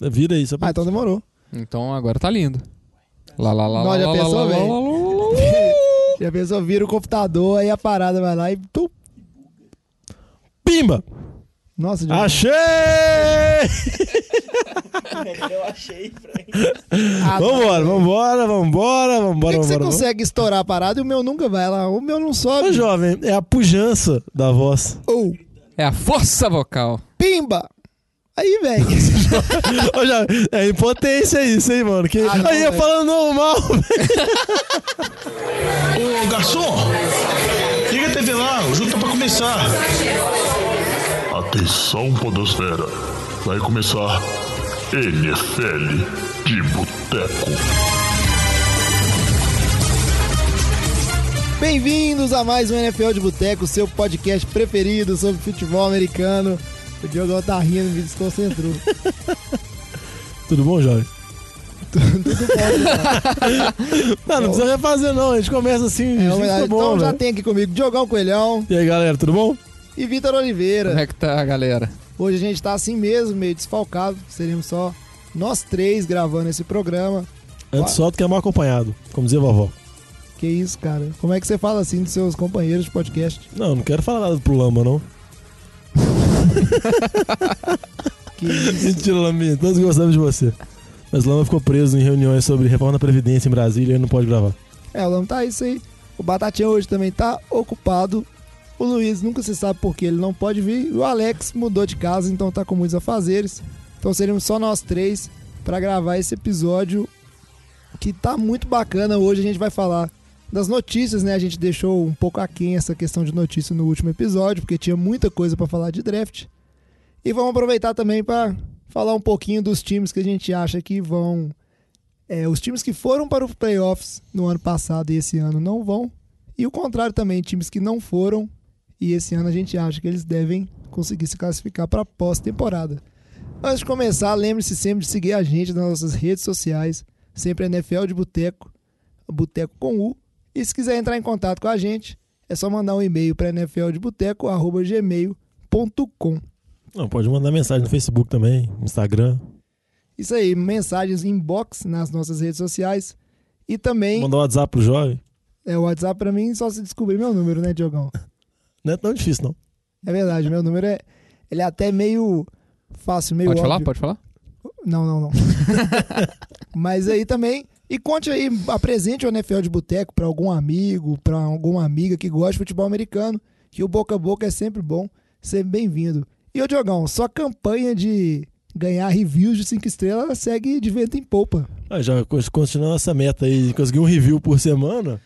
Vira aí, só pra... Ah, então demorou. Então agora tá lindo. Lá, lá, lá, Não, lá, já lá, pensou, lá, velho? lá, lá, lá, lá. Já pensou, vira o computador, aí a parada vai lá e. Tum. Pimba! Nossa, Diogão. Achei! Eu achei. Ah, vambora, vambora, vambora, Por vambora, que, que você vambora. consegue estourar a parada e o meu nunca vai lá? O meu não sobe. Ô, jovem, é a pujança da voz. Ou, É a força vocal. pimba! Aí, velho. É impotência isso, hein, mano? Que... Ah, não, aí eu velho. falando normal, Ô, garçom! Liga a TV lá, o jogo tá pra começar. Atenção, Podosfera. Vai começar NFL de Boteco. Bem-vindos a mais um NFL de Boteco, seu podcast preferido sobre futebol americano. O Diogão tá rindo, me desconcentrou. Tudo bom, jovem? Tudo bom, Não, não precisa refazer, não. A gente começa assim, é, homenagem. bom, Então já velho. tem aqui comigo Diogão Coelhão E aí, galera, tudo bom? e Vitor Oliveira. Como é que tá, galera? Hoje a gente tá assim mesmo, meio desfalcado. Seremos só nós três gravando esse programa. Antes só do que é mal acompanhado, como dizia a vovó. Que isso, cara? Como é que você fala assim dos seus companheiros de podcast? Não, não quero falar nada pro Lama, não. Que isso? Mentira, Laminha, todos gostamos de você. Mas Lama ficou preso em reuniões sobre reforma da Previdência em Brasília e não pode gravar. É, o nome tá isso aí. O Batatinha hoje também tá ocupado. O Luiz nunca se sabe por que ele não pode vir. O Alex mudou de casa, então tá com muitos afazeres. Então seríamos só nós três pra gravar esse episódio que tá muito bacana. Hoje a gente vai falar das notícias, né? A gente deixou um pouco aquém essa questão de notícia no último episódio, porque tinha muita coisa pra falar de draft. E vamos aproveitar também pra falar um pouquinho dos times que a gente acha que vão é, os times que foram para os playoffs no ano passado e esse ano não vão. E o contrário também, times que não foram e esse ano a gente acha que eles devem conseguir se classificar para a pós-temporada. Antes de começar, lembre-se sempre de seguir a gente nas nossas redes sociais, sempre NFL de Boteco, Boteco com U. E se quiser entrar em contato com a gente, é só mandar um e-mail para nfldeboteco.gmail.com. Não, pode mandar mensagem no Facebook também, no Instagram. Isso aí, mensagens inbox nas nossas redes sociais. E também Mandar um WhatsApp pro jovem. É, o WhatsApp pra mim só se descobrir meu número, né, Diogão? Não é tão difícil, não. É verdade, meu número é. Ele é até meio fácil, meio Pode falar? óbvio. Pode falar? Não, não, não. Mas aí também. E conte aí, apresente o NFL de Boteco pra algum amigo, pra alguma amiga que gosta de futebol americano, que o boca a boca é sempre bom, sempre bem-vindo. E ô Diogão, sua campanha de ganhar reviews de 5 estrelas segue de vento em polpa. Ah, já continuando essa meta aí, de conseguir um review por semana.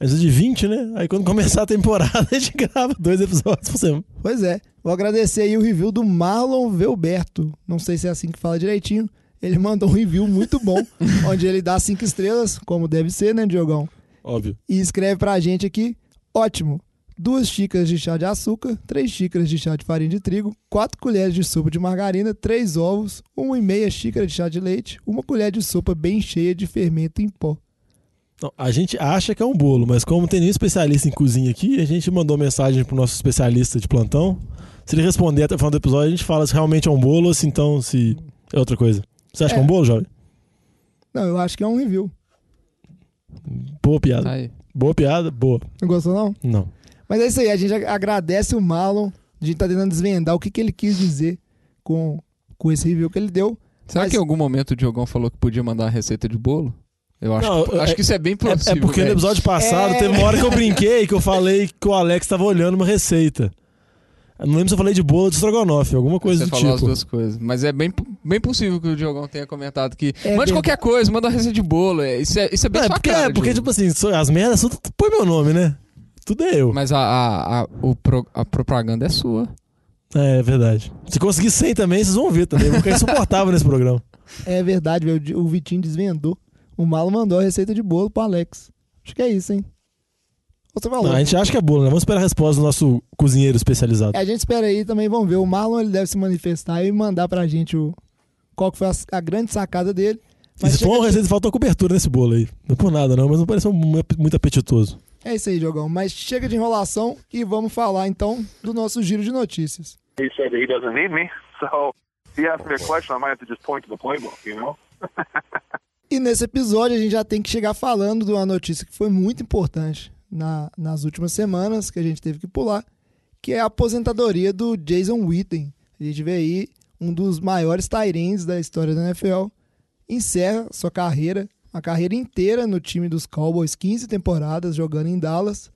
Antes de 20, né? Aí quando começar a temporada, a gente grava dois episódios por semana. Pois é. Vou agradecer aí o review do Marlon Velberto. Não sei se é assim que fala direitinho. Ele mandou um review muito bom, onde ele dá cinco estrelas, como deve ser, né, Diogão? Óbvio. E escreve pra gente aqui: ótimo. Duas xícaras de chá de açúcar, três xícaras de chá de farinha de trigo, quatro colheres de sopa de margarina, três ovos, uma e meia xícara de chá de leite, uma colher de sopa bem cheia de fermento em pó. Não, a gente acha que é um bolo, mas como tem nenhum especialista em cozinha aqui, a gente mandou mensagem pro nosso especialista de plantão. Se ele responder até o final do episódio, a gente fala se realmente é um bolo ou se então se é outra coisa. Você acha É. que é um bolo, jovem? Não, eu acho que é um review. Boa piada. Aí. Boa piada, boa. Não gostou, não? Não. Mas é isso aí, a gente agradece o Marlon. A gente tá tentando desvendar o que, que ele quis dizer com, com esse review que ele deu. Será Mas- que em algum momento o Diogão falou que podia mandar a receita de bolo? Eu acho, Não, que, é- acho que isso é bem É, possível. é porque no velho. episódio passado É. teve uma hora que eu brinquei que eu falei que o Alex tava olhando uma receita. Eu não lembro se eu falei de bolo ou de estrogonofe, alguma coisa Você do falou as tipo. duas coisas. Mas é bem, bem possível que o Diogão tenha comentado que. É mande verdade. qualquer coisa, manda uma receita de bolo. É, isso, é, isso é bem Não, é porque, cara, é porque tipo assim, as merdas, tudo põe meu nome, né? Tudo é eu. Mas a, a, a, o pro- a propaganda é sua. É, é verdade. Se conseguir 100 também, vocês vão ver também. Eu vou ficar insuportável nesse programa. É verdade, velho. O Vitinho desvendou. O Malo mandou a receita de bolo pro Alex. Acho que é isso, hein? Você a gente acha que é bolo, né? Vamos esperar a resposta do nosso cozinheiro especializado. É, a gente espera aí também, vamos ver. O Marlon ele deve se manifestar e mandar pra gente o qual que foi a, a grande sacada dele. Se chega for uma receita, faltou cobertura nesse bolo aí. Não é por nada, não, mas não pareceu mu- muito apetitoso. É isso aí, Diogão. Mas chega de enrolação e vamos falar então do nosso giro de notícias. He said he doesn't need me, so he asks me a question, I might have to just point to the playbook, you know? E nesse episódio a gente já tem que chegar falando de uma notícia que foi muito importante na- nas últimas semanas, que a gente teve que pular, que é a aposentadoria do Jason Witten. A gente vê aí um dos maiores Tyrants da história da NFL. Encerra sua carreira, a carreira inteira no time dos Cowboys, 15 temporadas jogando em Dallas.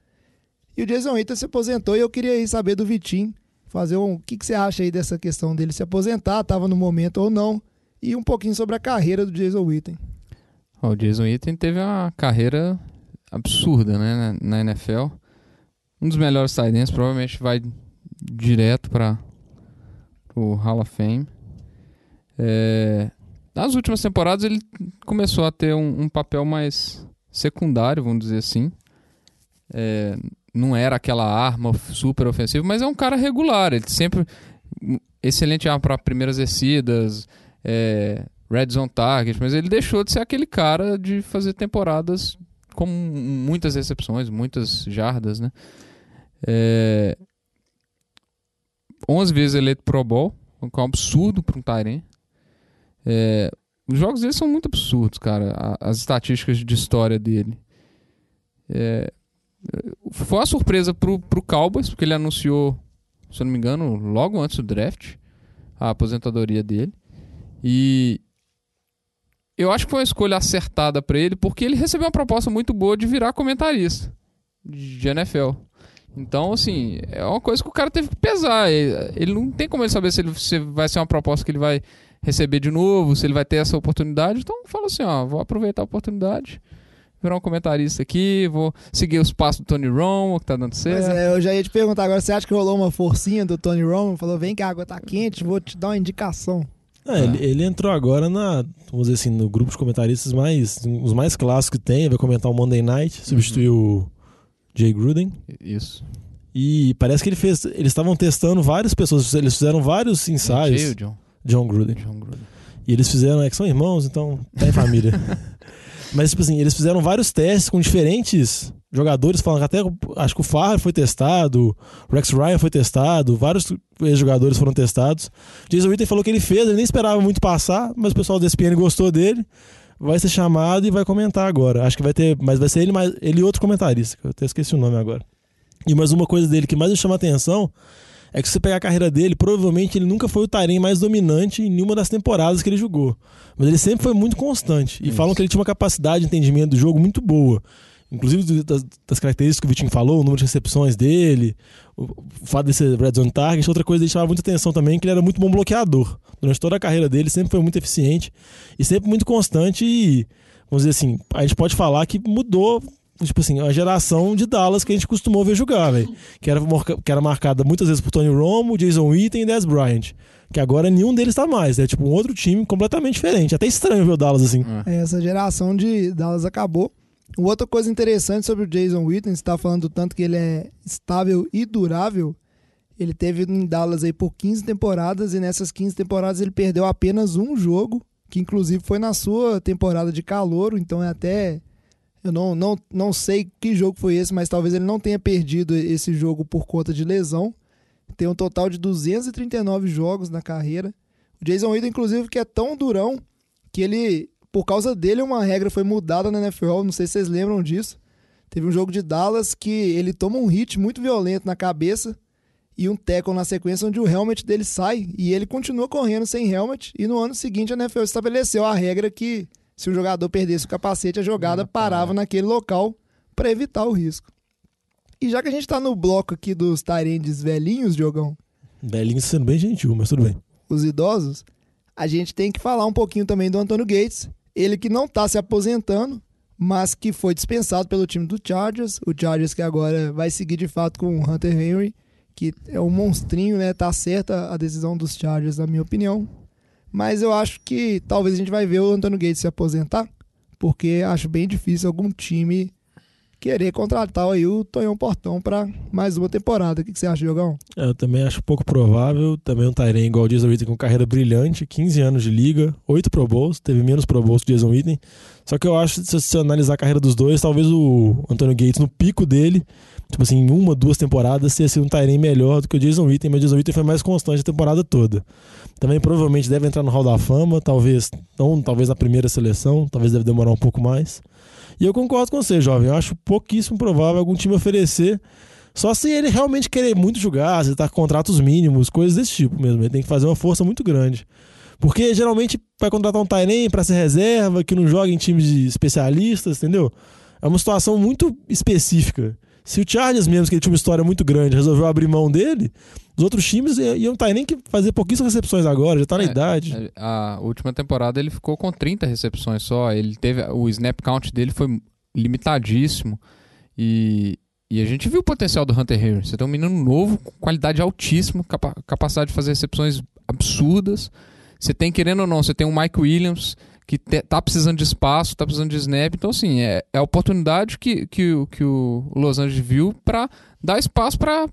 E o Jason Witten se aposentou e eu queria aí saber do Vitinho, fazer um, o que, que você acha aí dessa questão dele se aposentar, estava no momento ou não, e um pouquinho sobre a carreira do Jason Witten. O Jason Witten teve uma carreira absurda né, na, NFL. Um dos melhores tight provavelmente vai direto para o Hall of Fame. É, nas últimas temporadas ele começou a ter um, um papel mais secundário, vamos dizer assim. É, não era aquela arma super ofensiva, mas é um cara regular. Ele sempre excelente arma para primeiras descidas, é, red zone target, mas ele deixou de ser aquele cara de fazer temporadas com muitas recepções, muitas jardas, né? É, 11 vezes eleito Pro Bowl, o que é um absurdo para um Tyrene. É, os jogos dele são muito absurdos, cara. As estatísticas de história dele. É, foi uma surpresa pro, pro Cowboys, porque ele anunciou, se eu não me engano, logo antes do draft, a aposentadoria dele. E eu acho que foi uma escolha acertada pra ele, porque ele recebeu uma proposta muito boa de virar comentarista de NFL. Então, assim, é uma coisa que o cara teve que pesar. Ele, ele não tem como ele saber se, ele, se vai ser uma proposta que ele vai receber de novo, se ele vai ter essa oportunidade. Então, fala assim: ó, vou aproveitar a oportunidade, virar um comentarista aqui, vou seguir os passos do Tony Romo, que tá dando certo. Pois é, eu já ia te perguntar agora, você acha que rolou uma forcinha do Tony Romo? Falou, vem que a água tá quente, vou te dar uma indicação. É, ele, ele entrou agora na, vamos dizer assim, no grupo de comentaristas mais, os mais clássicos que tem, vai comentar o Monday Night, substituiu o Jay Gruden. Isso. E parece que ele fez, eles estavam testando várias pessoas, eles fizeram vários ensaios, Jay John? John Gruden. John Gruden. E eles fizeram, é que são irmãos, então tá em família. Mas, tipo assim, eles fizeram vários testes com diferentes jogadores, falando que até acho que o Farr foi testado, o Rex Ryan foi testado, vários jogadores foram testados. Jason Witten falou que ele fez, ele nem esperava muito passar, mas o pessoal da ESPN gostou dele. Vai ser chamado e vai comentar agora. Acho que vai ter, mas vai ser ele mais ele e outro comentarista, que eu até esqueci o nome agora. E mais uma coisa dele que mais me chama a atenção é que se você pegar a carreira dele, provavelmente ele nunca foi o Tyrene mais dominante em nenhuma das temporadas que ele jogou. Mas ele sempre foi muito constante. E Isso. falam que ele tinha uma capacidade de entendimento do jogo muito boa. Inclusive das, das características que o Vitinho falou, o número de recepções dele, o, o fato de ser red zone target. Outra coisa que chamava muita atenção também, que ele era muito bom bloqueador. Durante toda a carreira dele, sempre foi muito eficiente e sempre muito constante. E, vamos dizer assim, a gente pode falar que mudou tipo assim, a geração de Dallas que a gente costumou ver jogar, velho. Que era, que era marcada muitas vezes por Tony Romo, Jason Witten e Dez Bryant. Que agora nenhum deles tá mais. É tipo um outro time completamente diferente. Até estranho ver o Dallas assim. Essa geração de Dallas acabou. Uma outra coisa interessante sobre o Jason Witten, você tá falando do tanto que ele é estável e durável. Ele teve em Dallas aí por 15 temporadas e nessas 15 temporadas ele perdeu apenas um jogo, que inclusive foi na sua temporada de calouro, então é até eu não, não, não sei que jogo foi esse, mas talvez ele não tenha perdido esse jogo por conta de lesão. Tem um total de 239 jogos na carreira. O Jason Witten, inclusive, que é tão durão que ele, por causa dele, uma regra foi mudada na NFL. Não sei se vocês lembram disso. Teve um jogo de Dallas que ele toma um hit muito violento na cabeça e um tackle na sequência onde o helmet dele sai e ele continua correndo sem helmet. E no ano seguinte a NFL estabeleceu a regra que se o jogador perdesse o capacete, a jogada parava naquele local para evitar o risco. E já que a gente tá no bloco aqui dos Tyrands velhinhos, Diogão, Belinho sendo bem gentil, mas tudo bem. os idosos, a gente tem que falar um pouquinho também do Antônio Gates. Ele que não tá se aposentando, mas que foi dispensado pelo time do Chargers. O Chargers que agora vai seguir de fato com o Hunter Henry, que é um monstrinho, né? Tá certa a decisão dos Chargers, na minha opinião. Mas eu acho que talvez a gente vai ver o Antônio Gates se aposentar, porque acho bem difícil algum time querer contratar aí o Tonhão Portão pra mais uma temporada. O que, que você acha, Diogão? É, Eu também acho pouco provável. Também um Tyrene igual o Jason Witten com carreira brilhante, 15 anos de liga, 8 Pro Bowls, teve menos Pro Bowls que o Jason Witten. Só que eu acho se você analisar a carreira dos dois, talvez o Antonio Gates no pico dele, tipo assim, em uma, duas temporadas, seria sido um Tyrene melhor do que o Jason Witten, mas o Jason Witten foi mais constante a temporada toda. Também provavelmente deve entrar no Hall da Fama, talvez não, talvez na primeira seleção, talvez deve demorar um pouco mais. E eu concordo com você, jovem. Eu acho pouquíssimo provável algum time oferecer. Só se ele realmente querer muito jogar, se tá com contratos mínimos, coisas desse tipo mesmo. Ele tem que fazer uma força muito grande. Porque geralmente vai contratar um Tyrene pra ser reserva, que não joga em times de especialistas, entendeu? É uma situação muito específica. Se o Chargers mesmo, que ele tinha uma história muito grande, resolveu abrir mão dele, os outros times iam Tyrene que fazer pouquíssimas recepções agora, já tá na É, idade. A última temporada ele ficou com 30 recepções só. Ele teve o snap count dele foi limitadíssimo e, e a gente viu o potencial do Hunter Henry. Você tem um menino novo com qualidade altíssima, capa- capacidade de fazer recepções absurdas. Você tem querendo ou não, você tem o Mike Williams que te- tá precisando de espaço, tá precisando de snap. Então assim é, é a oportunidade que, que, o- que o Los Angeles viu para dar espaço para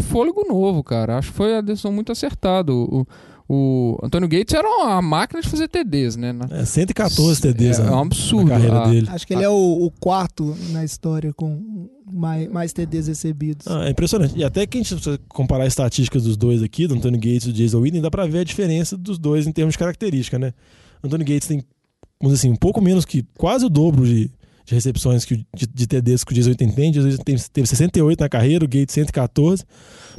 fôlego novo, cara. Acho que foi a decisão muito acertada. O, o Antônio Gates era uma máquina de fazer TDs, né? Na- É, 114 TDs é, né, é um absurdo. na carreira Ah, dele. Acho que ele é o, o quarto na história com mais, mais TDs recebidos. Ah, é impressionante. E até que a gente comparar as estatísticas dos dois aqui, do Anthony Gates e do Jason Witten, dá pra ver a diferença dos dois em termos de característica, né? Anthony Gates tem, vamos dizer assim, um pouco menos que quase o dobro de, de recepções que, de, de TDs que o Witten tem. Witten tem- teve 68 na carreira, o Gates 114.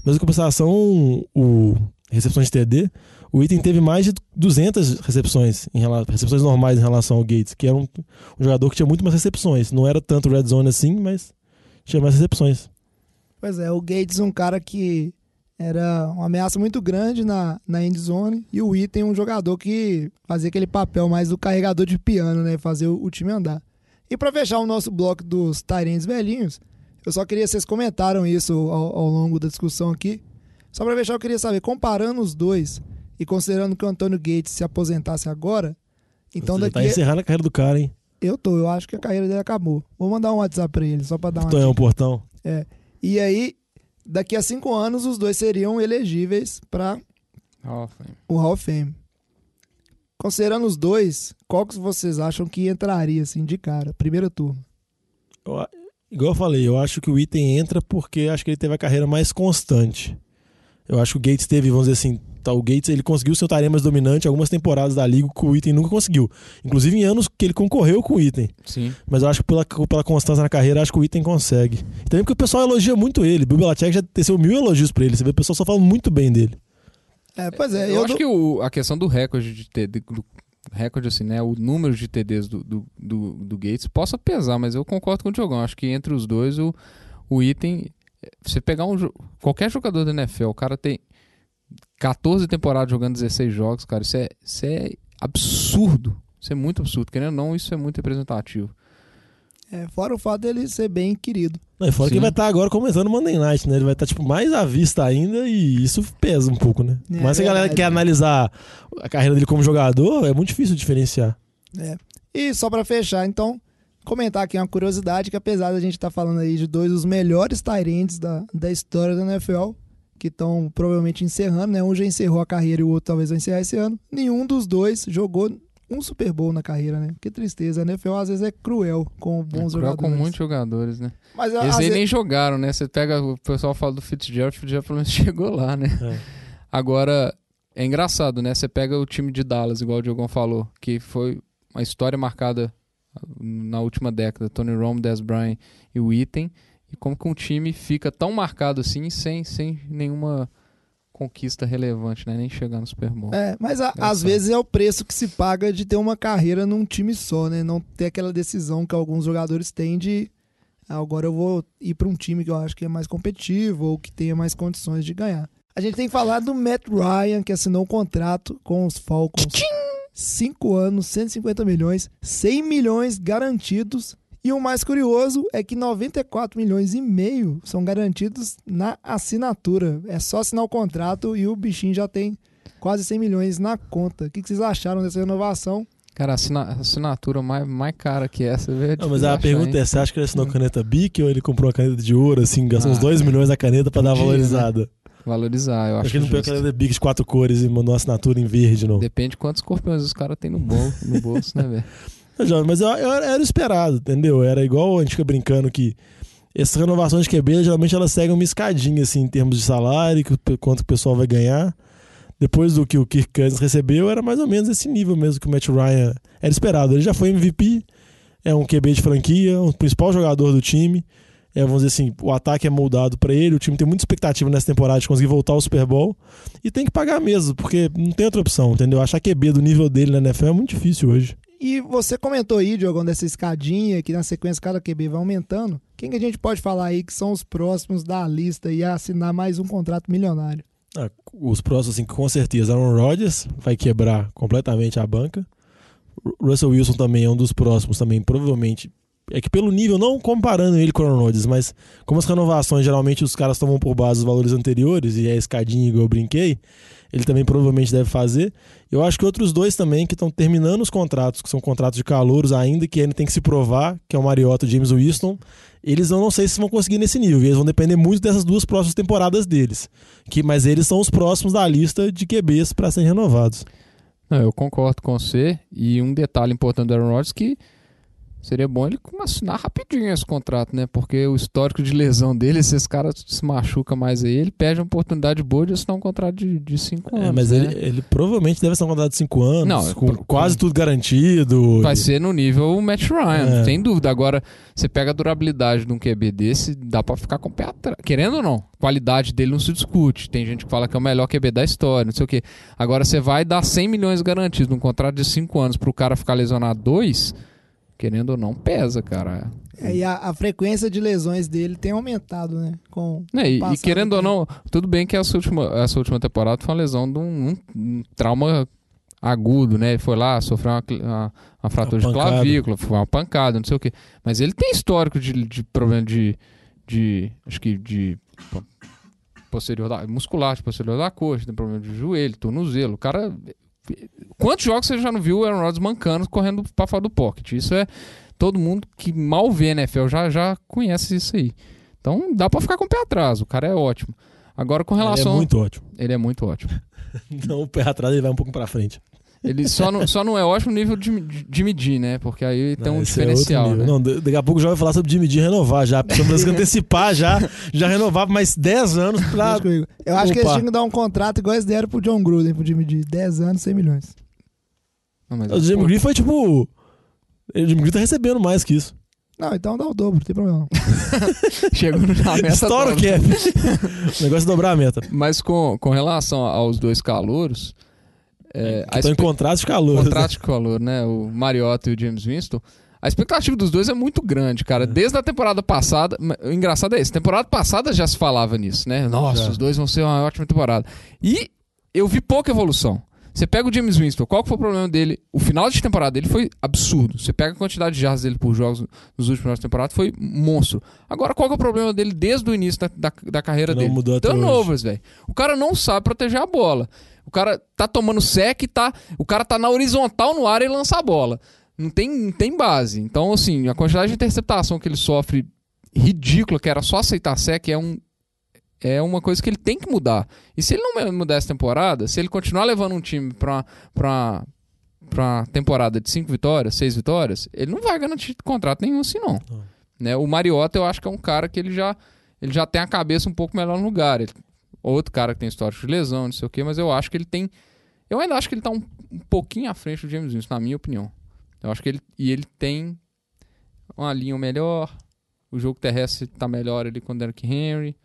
Mas em compensação, o recepções de TD, o Witten teve mais de 200 recepções, em recepções normais em relação ao Gates, que era um, um jogador que tinha muito mais recepções. Não era tanto red zone assim, mas tinha mais recepções. Pois é, o Gates um cara que era uma ameaça muito grande na, na end zone e o Item um jogador que fazia aquele papel mais do carregador de piano, né? Fazer o, o time andar. E pra fechar o nosso bloco dos Tyrants velhinhos, eu só queria, vocês comentaram isso ao, ao longo da discussão aqui. Só pra fechar, eu queria saber, comparando os dois e considerando que o Antônio Gates se aposentasse agora, então Você daqui. Tá encerrando a carreira do cara, hein? Eu tô, eu acho que a carreira dele acabou. Vou mandar um WhatsApp pra ele, só pra dar uma. Tonhão Portão. E aí, daqui a cinco anos, os dois seriam elegíveis para o Hall of Fame. Considerando os dois, qual que vocês acham que entraria, assim, de cara? Primeira turma. Eu igual eu falei, eu acho que o Item entra porque acho que ele teve a carreira mais constante. Eu acho que o Gates teve, vamos dizer assim, tá, o Gates ele conseguiu ser o tarefa mais dominante algumas temporadas da liga que o Item nunca conseguiu. Inclusive em anos que ele concorreu com o Item. Sim. Mas eu acho que pela, pela constância na carreira, acho que o Item consegue. E também porque o pessoal elogia muito ele. Bill Belichick já teceu mil elogios pra ele. Você vê o pessoal só falando muito bem dele. É, pois é, eu, eu, acho dou- que o- a questão do recorde de TD, do recorde assim, né, o número de TDs do, do, do, do Gates possa pesar, mas eu concordo com o Diogão. Acho que entre os dois o, o item, você pegar um qualquer jogador da NFL, o cara tem 14 temporadas jogando 16 jogos, cara, isso é, isso é absurdo. Isso é muito absurdo. Querendo ou não, isso é muito representativo. é, fora o fato dele ser bem querido. Não, e fora que Sim. ele vai estar agora começando o Monday Night, né? Ele vai estar tipo, mais à vista ainda e isso pesa um pouco, né? É Mas se a galera quer analisar a carreira dele como jogador, é muito difícil diferenciar. E só pra fechar, então, comentar aqui uma curiosidade que apesar da gente estar falando aí de dois dos melhores Tyrants da, da história da NFL, que estão provavelmente encerrando, né? Um já encerrou a carreira e o outro talvez vai encerrar esse ano. Nenhum dos dois jogou um Super Bowl na carreira, né? Que tristeza. A NFL às vezes é cruel com bons É cruel jogadores. com muitos jogadores, né? Mas Eles aí vezes- nem jogaram, né? Você pega, o pessoal fala do Fitzgerald, o Fitzgerald pelo menos chegou lá, né? É. Agora, é engraçado, né? Você pega o time de Dallas, igual o Diogão falou, que foi uma história marcada na última década, Tony Romo, Dez Bryant e o Item, e como que um time fica tão marcado assim, sem, sem nenhuma conquista relevante, né? Nem chegar no Super Bowl. É, mas a- às vezes é o preço que se paga de ter uma carreira num time só, né? Não ter aquela decisão que alguns jogadores têm de "Ah, agora eu vou ir para um time que eu acho que é mais competitivo ou que tenha mais condições de ganhar. A gente tem que falar do Matt Ryan, que assinou um contrato com os Falcons. 5 anos, 150 milhões, 100 milhões garantidos. E o mais curioso é que 94 milhões e meio são garantidos na assinatura. É só assinar o contrato e o bichinho já tem quase 100 milhões na conta. O que vocês acharam dessa renovação? Cara, a assina- assinatura mais, mais cara que essa, velho. Não, mas a pergunta é: você acha que ele assinou caneta Bic ou ele comprou uma caneta de ouro, assim, gastou uns Ah, 2 milhões na caneta pra dar podia, valorizada? Valorizar, eu Acho que ele não pegou a caneta Bic de quatro cores e mandou uma assinatura em verde, não. Depende de quantos escorpiões os caras têm no, bol, no bolso, né, velho? Mas, jovem, Mas eu, eu- era esperado, entendeu? Era igual a gente fica brincando que essas renovações de QB, geralmente elas seguem uma escadinha, assim, em termos de salário, quanto o pessoal vai ganhar. Depois do que o Kirk Cousins recebeu, era mais ou menos esse nível mesmo que o Matt Ryan era esperado. Ele já foi MVP, é um QB de franquia, o principal jogador do time. É, vamos dizer assim, o ataque é moldado para ele, o time tem muita expectativa nessa temporada de conseguir voltar ao Super Bowl e tem que pagar mesmo, porque não tem outra opção, entendeu? Achar QB do nível dele na NFL é muito difícil hoje. E você comentou aí, Diogão, dessa escadinha, que na sequência cada QB vai aumentando. Quem que a gente pode falar aí que são os próximos da lista e assinar mais um contrato milionário? Ah, os próximos, assim, com certeza, Aaron Rodgers vai quebrar completamente a banca. Ru- Russell Wilson também é um dos próximos, também provavelmente. É que pelo nível, não comparando ele com o Aaron mas como as renovações, geralmente os caras tomam por base os valores anteriores, e é escadinha igual eu brinquei, ele também provavelmente deve fazer. Eu acho que outros dois também que estão terminando os contratos, que são contratos de calouros ainda, que ainda tem que se provar, que é o Mariota e o James Winston, eles eu não sei se vão conseguir nesse nível. Eles vão depender muito dessas duas próximas temporadas deles. Que, mas eles são os próximos da lista de QBs para serem renovados. Não, eu concordo com você. E um detalhe importante do Aaron Rodgers que seria bom ele assinar rapidinho esse contrato, né? Porque o histórico de lesão dele, se esse cara se machuca mais aí, ele perde uma oportunidade boa de assinar um contrato de 5 anos. É, mas né? ele, ele provavelmente deve ser um contrato de 5 anos, Não, com pro- quase tudo garantido. Vai ser no nível Matt Ryan, É. sem dúvida. Agora, você pega a durabilidade de um QB desse, dá pra ficar com o pé atrás. Querendo ou não, qualidade dele não se discute. Tem gente que fala que é o melhor QB da história, não sei o quê. Agora, você vai dar 100 milhões garantidos num contrato de 5 anos pro cara ficar lesionado 2, querendo ou não, pesa, cara. É, e a, a frequência de lesões dele tem aumentado, né? Com Né, e- e, querendo do ou não, tudo bem que essa última, essa última temporada foi uma lesão de um, um- um trauma agudo, né? Ele foi lá, sofreu uma, uma- uma fratura Uma de pancada. clavícula, foi uma pancada, não sei o quê. Mas ele tem histórico de, de problema de, de. Acho que de. po- Posterior da, muscular, de posterior da coxa, tem problema de joelho, tornozelo. O cara. Quantos jogos você já não viu o Aaron Rodgers mancando, correndo pra fora do pocket? Isso é. Todo mundo que mal vê NFL já, já conhece isso aí. Então dá pra ficar com o pé atrás. O cara é ótimo. Agora com Ele é relação. muito ótimo. Ele é muito ótimo. Então o pé atrás ele vai um pouco para frente. Ele só não, só não é ótimo nível de, de medir, né? Porque aí tem Não, um é outro diferencial, nível. né? Não, da- daqui a pouco já vai falar sobre Jimmy G renovar já. Precisamos antecipar já. Já renovar por mais 10 anos pra. Eu acho que eles Opa. tinham que dar um contrato igual eles deram pro John Gruden, pro Jimmy de 10 anos, 100 milhões. Não, mas, O Jimmy pô, Green foi tipo. O Jimmy Green tá recebendo mais que isso. Não, então dá o dobro, não tem problema. Chegou na meta Estoura o cap. o negócio é dobrar a meta. Mas com, com relação aos dois calouros, é, a Estão em contrato de calor. contrato de calor, né? O Mariota e o James Winston. A expectativa dos dois é muito grande, cara. Desde a temporada passada. O engraçado é isso. Temporada passada já se falava nisso, né? Nossa, Já. os dois vão ser uma ótima temporada. E eu vi pouca evolução. Você pega o James Winston, qual que foi o problema dele? O final de temporada dele foi absurdo. Você pega a quantidade de jardas dele por jogos nos últimos jogos da temporada, foi monstro. Agora, qual que é o problema dele desde o início da, da, da carreira não dele? mudou até Turnovers, velho. O cara não sabe proteger a bola. O cara tá tomando sec e tá. O cara tá na horizontal no ar e lança a bola. Não tem, não tem base. Então, assim, a quantidade de interceptação que ele sofre ridícula, que era só aceitar sec, é um. É uma coisa que ele tem que mudar. E se ele não mudar essa temporada, se ele continuar levando um time pra, pra, pra temporada de cinco vitórias, seis vitórias, ele não vai garantir contrato nenhum assim, não. Né? O Mariota, eu acho que é um cara que ele já, ele já tem a cabeça um pouco melhor no lugar. Ele- outro cara que tem histórico de lesão, não sei o quê, mas eu acho que ele tem. Eu ainda acho que ele tá um, um pouquinho à frente do James Winston, na minha opinião. Eu acho que ele. E ele tem uma linha melhor. O jogo terrestre tá melhor ali com o Derrick Henry.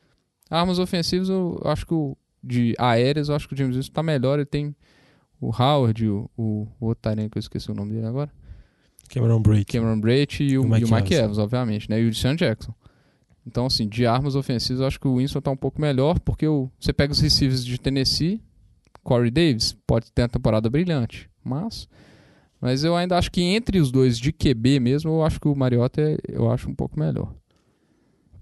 Armas ofensivas, eu acho que o. De aéreas, eu acho que o James Winston tá melhor. Ele tem o Howard, o, o, o outro que eu esqueci o nome dele agora. Cameron Brake. Cameron Brate e o, E o Mike e o Mike Evans. Evans, obviamente, né? E o Deshaun Jackson. Então, assim, de armas ofensivas, eu acho que o Winston tá um pouco melhor, porque o, você pega os receivers de Tennessee, Corey Davis, pode ter uma temporada brilhante, mas... Mas eu ainda acho que entre os dois de QB mesmo, eu acho que o Mariota é, eu acho um pouco melhor.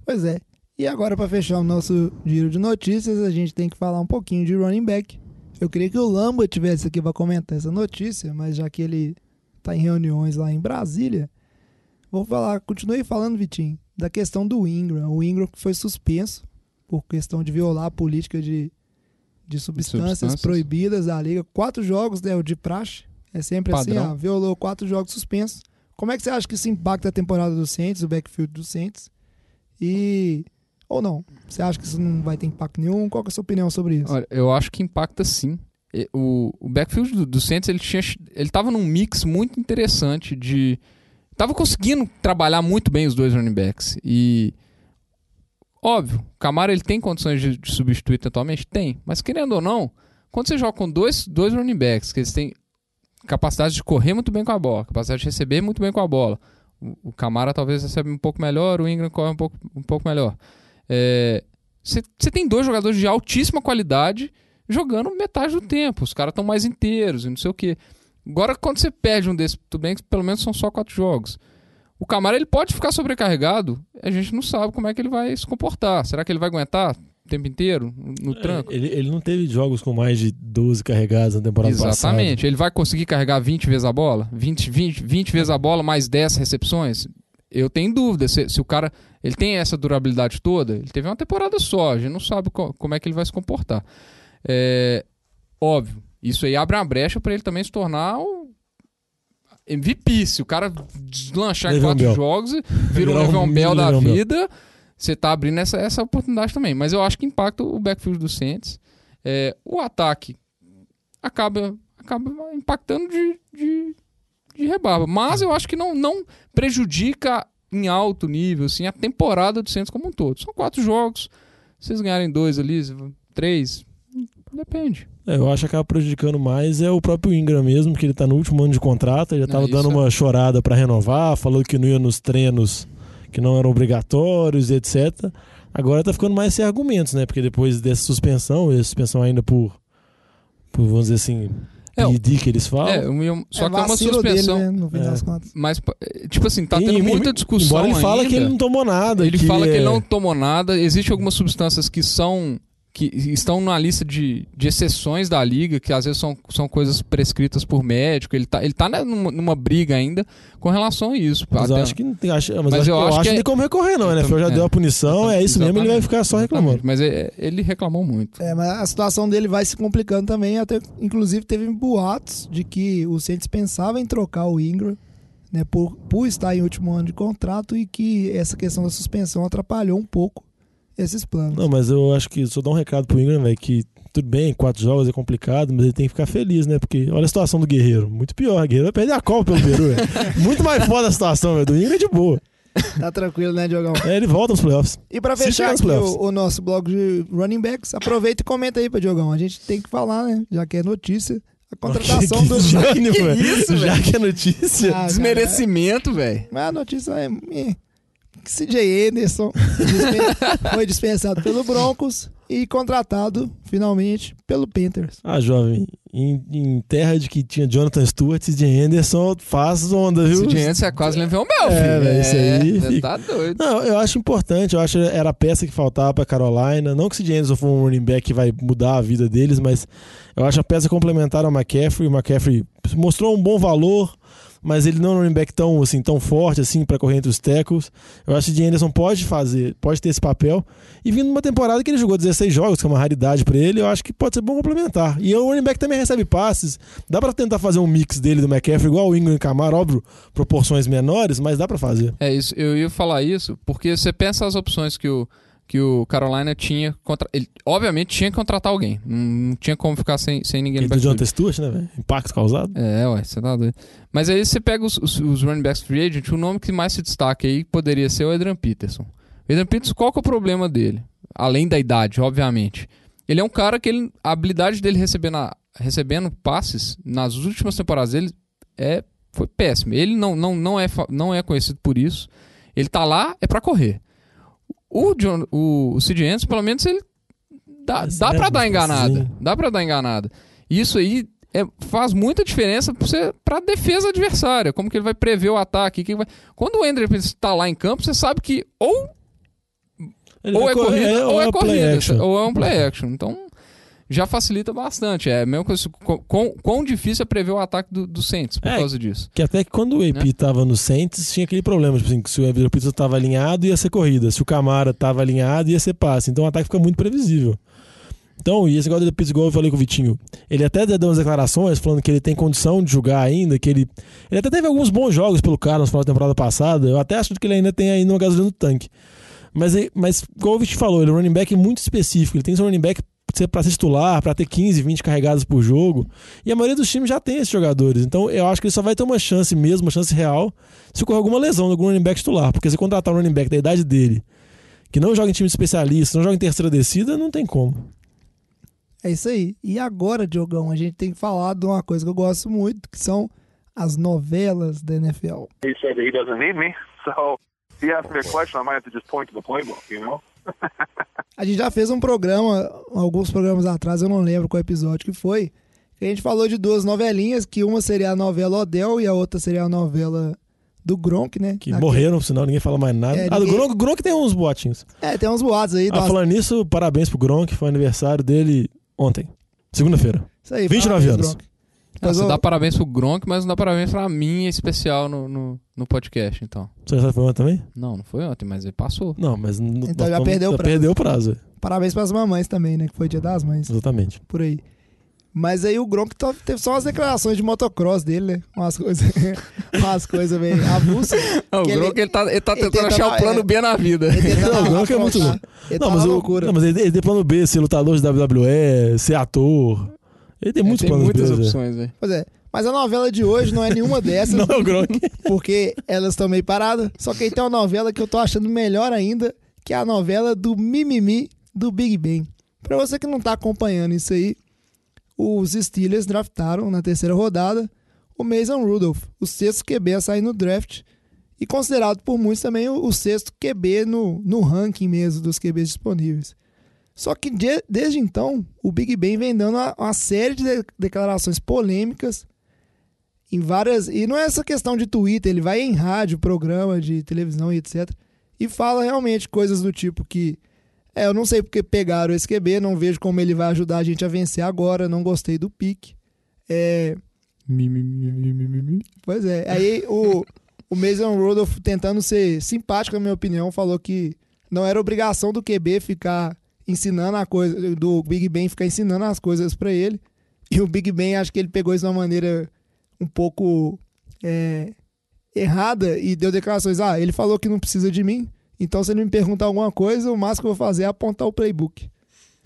Pois é. E agora, pra fechar o nosso giro de notícias, a gente tem que falar um pouquinho de running back. Eu queria que o Lamba tivesse aqui pra comentar essa notícia, mas já que ele tá em reuniões lá em Brasília. Vou falar, continuei falando, Vitinho, da questão do Ingram. O Ingram que foi suspenso por questão de violar a política de, de substâncias, substâncias. proibidas da liga. Quatro jogos, né, o de praxe. É sempre assim, Padrão. ah, violou quatro jogos suspensos. Como é que você acha que isso impacta a temporada do Saints, o backfield do Saints? E... Ou não? Você acha que isso não vai ter impacto nenhum? Qual é a sua opinião sobre isso? Olha, eu acho que impacta sim. O, o backfield do, do Saints, ele tinha ele tava num mix muito interessante de tava conseguindo trabalhar muito bem os dois running backs e óbvio, o Camara ele tem condições de, de substituir totalmente, tem, mas querendo ou não, quando você joga com dois, dois running backs, que eles têm capacidade de correr muito bem com a bola, capacidade de receber muito bem com a bola. O, o Camara talvez recebe um pouco melhor, o Ingram corre um pouco, um pouco melhor. É, Você você tem dois jogadores de altíssima qualidade jogando metade do tempo. Os caras estão mais inteiros e não sei o quê. Agora, quando você perde um desses, tudo bem que pelo menos são só quatro jogos. O Camara ele pode ficar sobrecarregado, a gente não sabe como é que ele vai se comportar. Será que ele vai aguentar o tempo inteiro no, no tranco? É, ele, ele não teve jogos com mais de 12 carregados na temporada passada. Exatamente. Ele vai conseguir carregar 20 vezes a bola? 20, 20, 20 vezes a bola, mais 10 recepções? Eu tenho dúvida se, se o cara ele tem essa durabilidade toda. Ele teve uma temporada só, a gente não sabe co- como é que ele vai se comportar. É, óbvio, isso aí abre uma brecha para ele também se tornar o MVP. Se o cara deslanchar em quatro Bell. jogos, vira um Le'Veon Bell da Bell. vida, você tá abrindo essa, essa oportunidade também. Mas eu acho que impacta o backfield do Saints. É, o ataque acaba, acaba impactando de, de, de rebarba. Mas eu acho que não, não prejudica em alto nível assim, a temporada do Santos como um todo. São quatro jogos. Se vocês ganharem dois ali, três, depende. É, eu acho que acaba prejudicando mais é o próprio Ingram mesmo, que ele tá no último ano de contrato, ele já Não, tava isso dando é- uma chorada pra renovar, falou que não ia nos treinos que não eram obrigatórios, etc. Agora tá ficando mais sem argumentos, né? Porque depois dessa suspensão, e a suspensão ainda por, por vamos dizer assim, É, o- PD que eles falam. É, só é que é uma suspensão. dele, né, no fim É. das contas. Mas, tipo assim, tá E- tendo e- muita discussão. Embora ele fala que ele não tomou nada. Ele fala que é- ele não tomou nada. Existem algumas substâncias que são que estão na lista de, de exceções da liga, que às vezes são, são coisas prescritas por médico. Ele tá, ele tá numa, numa briga ainda com relação a isso. Mas Até- acho que não tem. Acho, mas, Mas eu eu acho, acho que que não é- como recorrer, não. Né? também- já é. deu a punição, é isso mesmo, ele vai ficar só reclamando. Mas é- ele reclamou muito. É, mas a situação dele vai se complicando também. Até, inclusive, teve boatos de que o Saints pensava em trocar o Ingram, né, por, por estar em último ano de contrato e que essa questão da suspensão atrapalhou um pouco esses planos. Não, mas eu acho que só dar um recado pro Ingram, velho, que tudo bem, quatro jogos é complicado, mas ele tem que ficar feliz, né? Porque olha a situação do Guerreiro. Muito pior. O Guerreiro vai perder a Copa pelo Peru, velho. Muito mais foda a situação, velho. Do Ingram é de boa. Tá tranquilo, né, Diogão? É, ele volta nos playoffs. E pra fechar aqui o, o nosso blog de running backs, aproveita e comenta aí pra Diogão. A gente tem que falar, né? Já que é notícia. A contratação que do. desânimo, Que velho. isso, Já velho? que é notícia. Ah, Desmerecimento, velho. Mas a notícia é. É, que CJ Anderson dispen- foi dispensado pelo Broncos e contratado, finalmente, pelo Panthers. Ah, jovem, em, em terra de que tinha Jonathan Stewart e de Anderson, faz onda, viu? Esse Giants é quase Le'Veon Bell, É, filho. velho, isso aí você fica- tá doido. Não, eu acho importante, eu acho que era a peça que faltava pra Carolina. Não que o Sid Anderson for um running back que vai mudar a vida deles, mas eu acho a peça complementar ao McCaffrey. O McCaffrey mostrou um bom valor, mas ele não é um running back tão, assim, tão forte assim para correr entre os tackles. Eu acho que o Anderson pode fazer, pode ter esse papel. E vindo numa temporada que ele jogou 16 jogos, que é uma raridade pra ele, eu acho que pode ser bom complementar. E o running back também recebe passes. Dá pra tentar fazer um mix dele do McCaffrey, igual o Ingram e Camara, óbvio, proporções menores, mas dá pra fazer. É isso, eu ia falar isso, porque você pensa as opções que o, que o Carolina tinha. Contra... Ele, obviamente tinha que contratar alguém. Não, tinha como ficar sem, sem ninguém Aquele no do backfield. Jonathan Stewart, né, velho? Impacto causado. É, ué, você tá doido. Mas aí você pega os, os, os running backs free agent, o nome que mais se destaca aí poderia ser o Adrian Peterson. O Adrian Peterson, qual que é o problema dele? Além da idade, obviamente. Ele é um cara que ele, a habilidade dele recebendo, a- recebendo passes nas últimas temporadas dele é, foi péssima. Ele não, não, não, é, não é conhecido por isso. Ele tá lá é pra correr. O, John, o, o Sid Anderson, pelo menos, ele dá, dá é pra dar enganada. passezinho. Dá pra dar enganada. Isso aí é- faz muita diferença pra, você, pra defesa adversária. Como que ele vai prever o ataque. que vai... Quando o Andrew está lá em campo, você sabe que ou, Ele ou é corrida ou é play corrida. action. Ou é um play action. Então, já facilita bastante. É a mesma coisa. Quão, quão- difícil é prever o ataque do, do Saints por É. causa disso. Que até que quando o AP Né? tava no Saints, tinha aquele problema. Tipo assim, que se o Evero Pizza tava alinhado, ia ser corrida. Se o Camara tava alinhado, ia ser passe. Então o ataque fica muito previsível. Então, e esse negócio do Pizza, igual eu falei com o Vitinho, ele até deu umas declarações falando que ele tem condição de jogar ainda, que ele. Ele até teve alguns bons jogos pelo final da temporada passada. Eu até acho que ele ainda tem aí uma gasolina no tanque. Mas, mas igual o Vitinho falou, ele é um running back muito específico. Ele tem um running back para ser titular, para ter 15, 20 carregadas por jogo. E a maioria dos times já tem esses jogadores. Então eu acho que ele só vai ter uma chance mesmo, uma chance real, se ocorrer alguma lesão de algum running back titular. Porque se contratar um running back da idade dele, que não joga em time especialista, não joga em terceira descida, não tem como. É isso aí. E agora, Diogão, a gente tem que falar de uma coisa que eu gosto muito, que são as novelas da NFL. He said that he doesn't need me. So he asks me a question, I might have to just point to the playbook, you know? A gente já fez um programa, alguns programas atrás, eu não lembro qual episódio que foi, que a gente falou de duas novelinhas, que uma seria a novela Odell e a outra seria a novela do Gronk, né? Que Naquele- morreram, senão ninguém fala mais nada. É, Ah, do Gronk, Gronk tem uns boatinhos. É, tem uns boatos aí. Ah, falando nisso, parabéns pro Gronk, foi aniversário dele ontem. Segunda-feira. Isso aí, 29 parabéns, anos. Gronk. Ah, Mas você eu- dá parabéns pro Gronk, mas não dá parabéns pra mim em especial no, no, no podcast, então. Você já foi ontem também? Não, não foi ontem, mas ele passou. Não, mas. n- Então já perdeu o já prazo. perdeu o prazo. é. Parabéns pras mamães também, né? Que foi dia das mães, Exatamente. por aí. Mas aí o Gronk teve só umas declarações de motocross dele, né? Umas coisas, umas coisas meio avulsas. O Que ele- Gronk, ele, tá, ele tá ele tentando tenta achar o plano é. B na vida. Não, o Gronk é muito. Ele Não, tá mas, o, loucura. não, mas ele, ele tem plano B, ser lutador de WWE, ser ator. Ele tem muitos tem planos muitas B. opções, velho. Pois é. Mas a novela de hoje não é nenhuma dessas. Não é o Gronk. porque elas estão meio paradas. Só que aí tem uma novela que eu tô achando melhor ainda, que é a novela do Mimimi do Big Ben. Pra você que não tá acompanhando isso aí, os Steelers draftaram na terceira rodada o Mason Rudolph, o sexto QB a sair no draft e considerado por muitos também o, o sexto QB no, no ranking mesmo dos QBs disponíveis. Só que de- desde então, o Big Ben vem dando uma, uma série de de- declarações polêmicas em várias. E não é essa questão de Twitter, ele vai em rádio, programa de televisão e etc. E fala realmente coisas do tipo que. É, eu não sei porque pegaram esse QB, não vejo como ele vai ajudar a gente a vencer agora, não gostei do pique. É, pois é. Aí o, o Mason Rudolph, tentando ser simpático, na minha opinião, falou que não era obrigação do QB ficar ensinando a coisa, do Big Ben ficar ensinando as coisas pra ele. E o Big Ben, acho que ele pegou isso de uma maneira um pouco é, errada e deu declarações. Ah, ele falou que não precisa de mim, então se ele me perguntar alguma coisa, o máximo que eu vou fazer é apontar o playbook.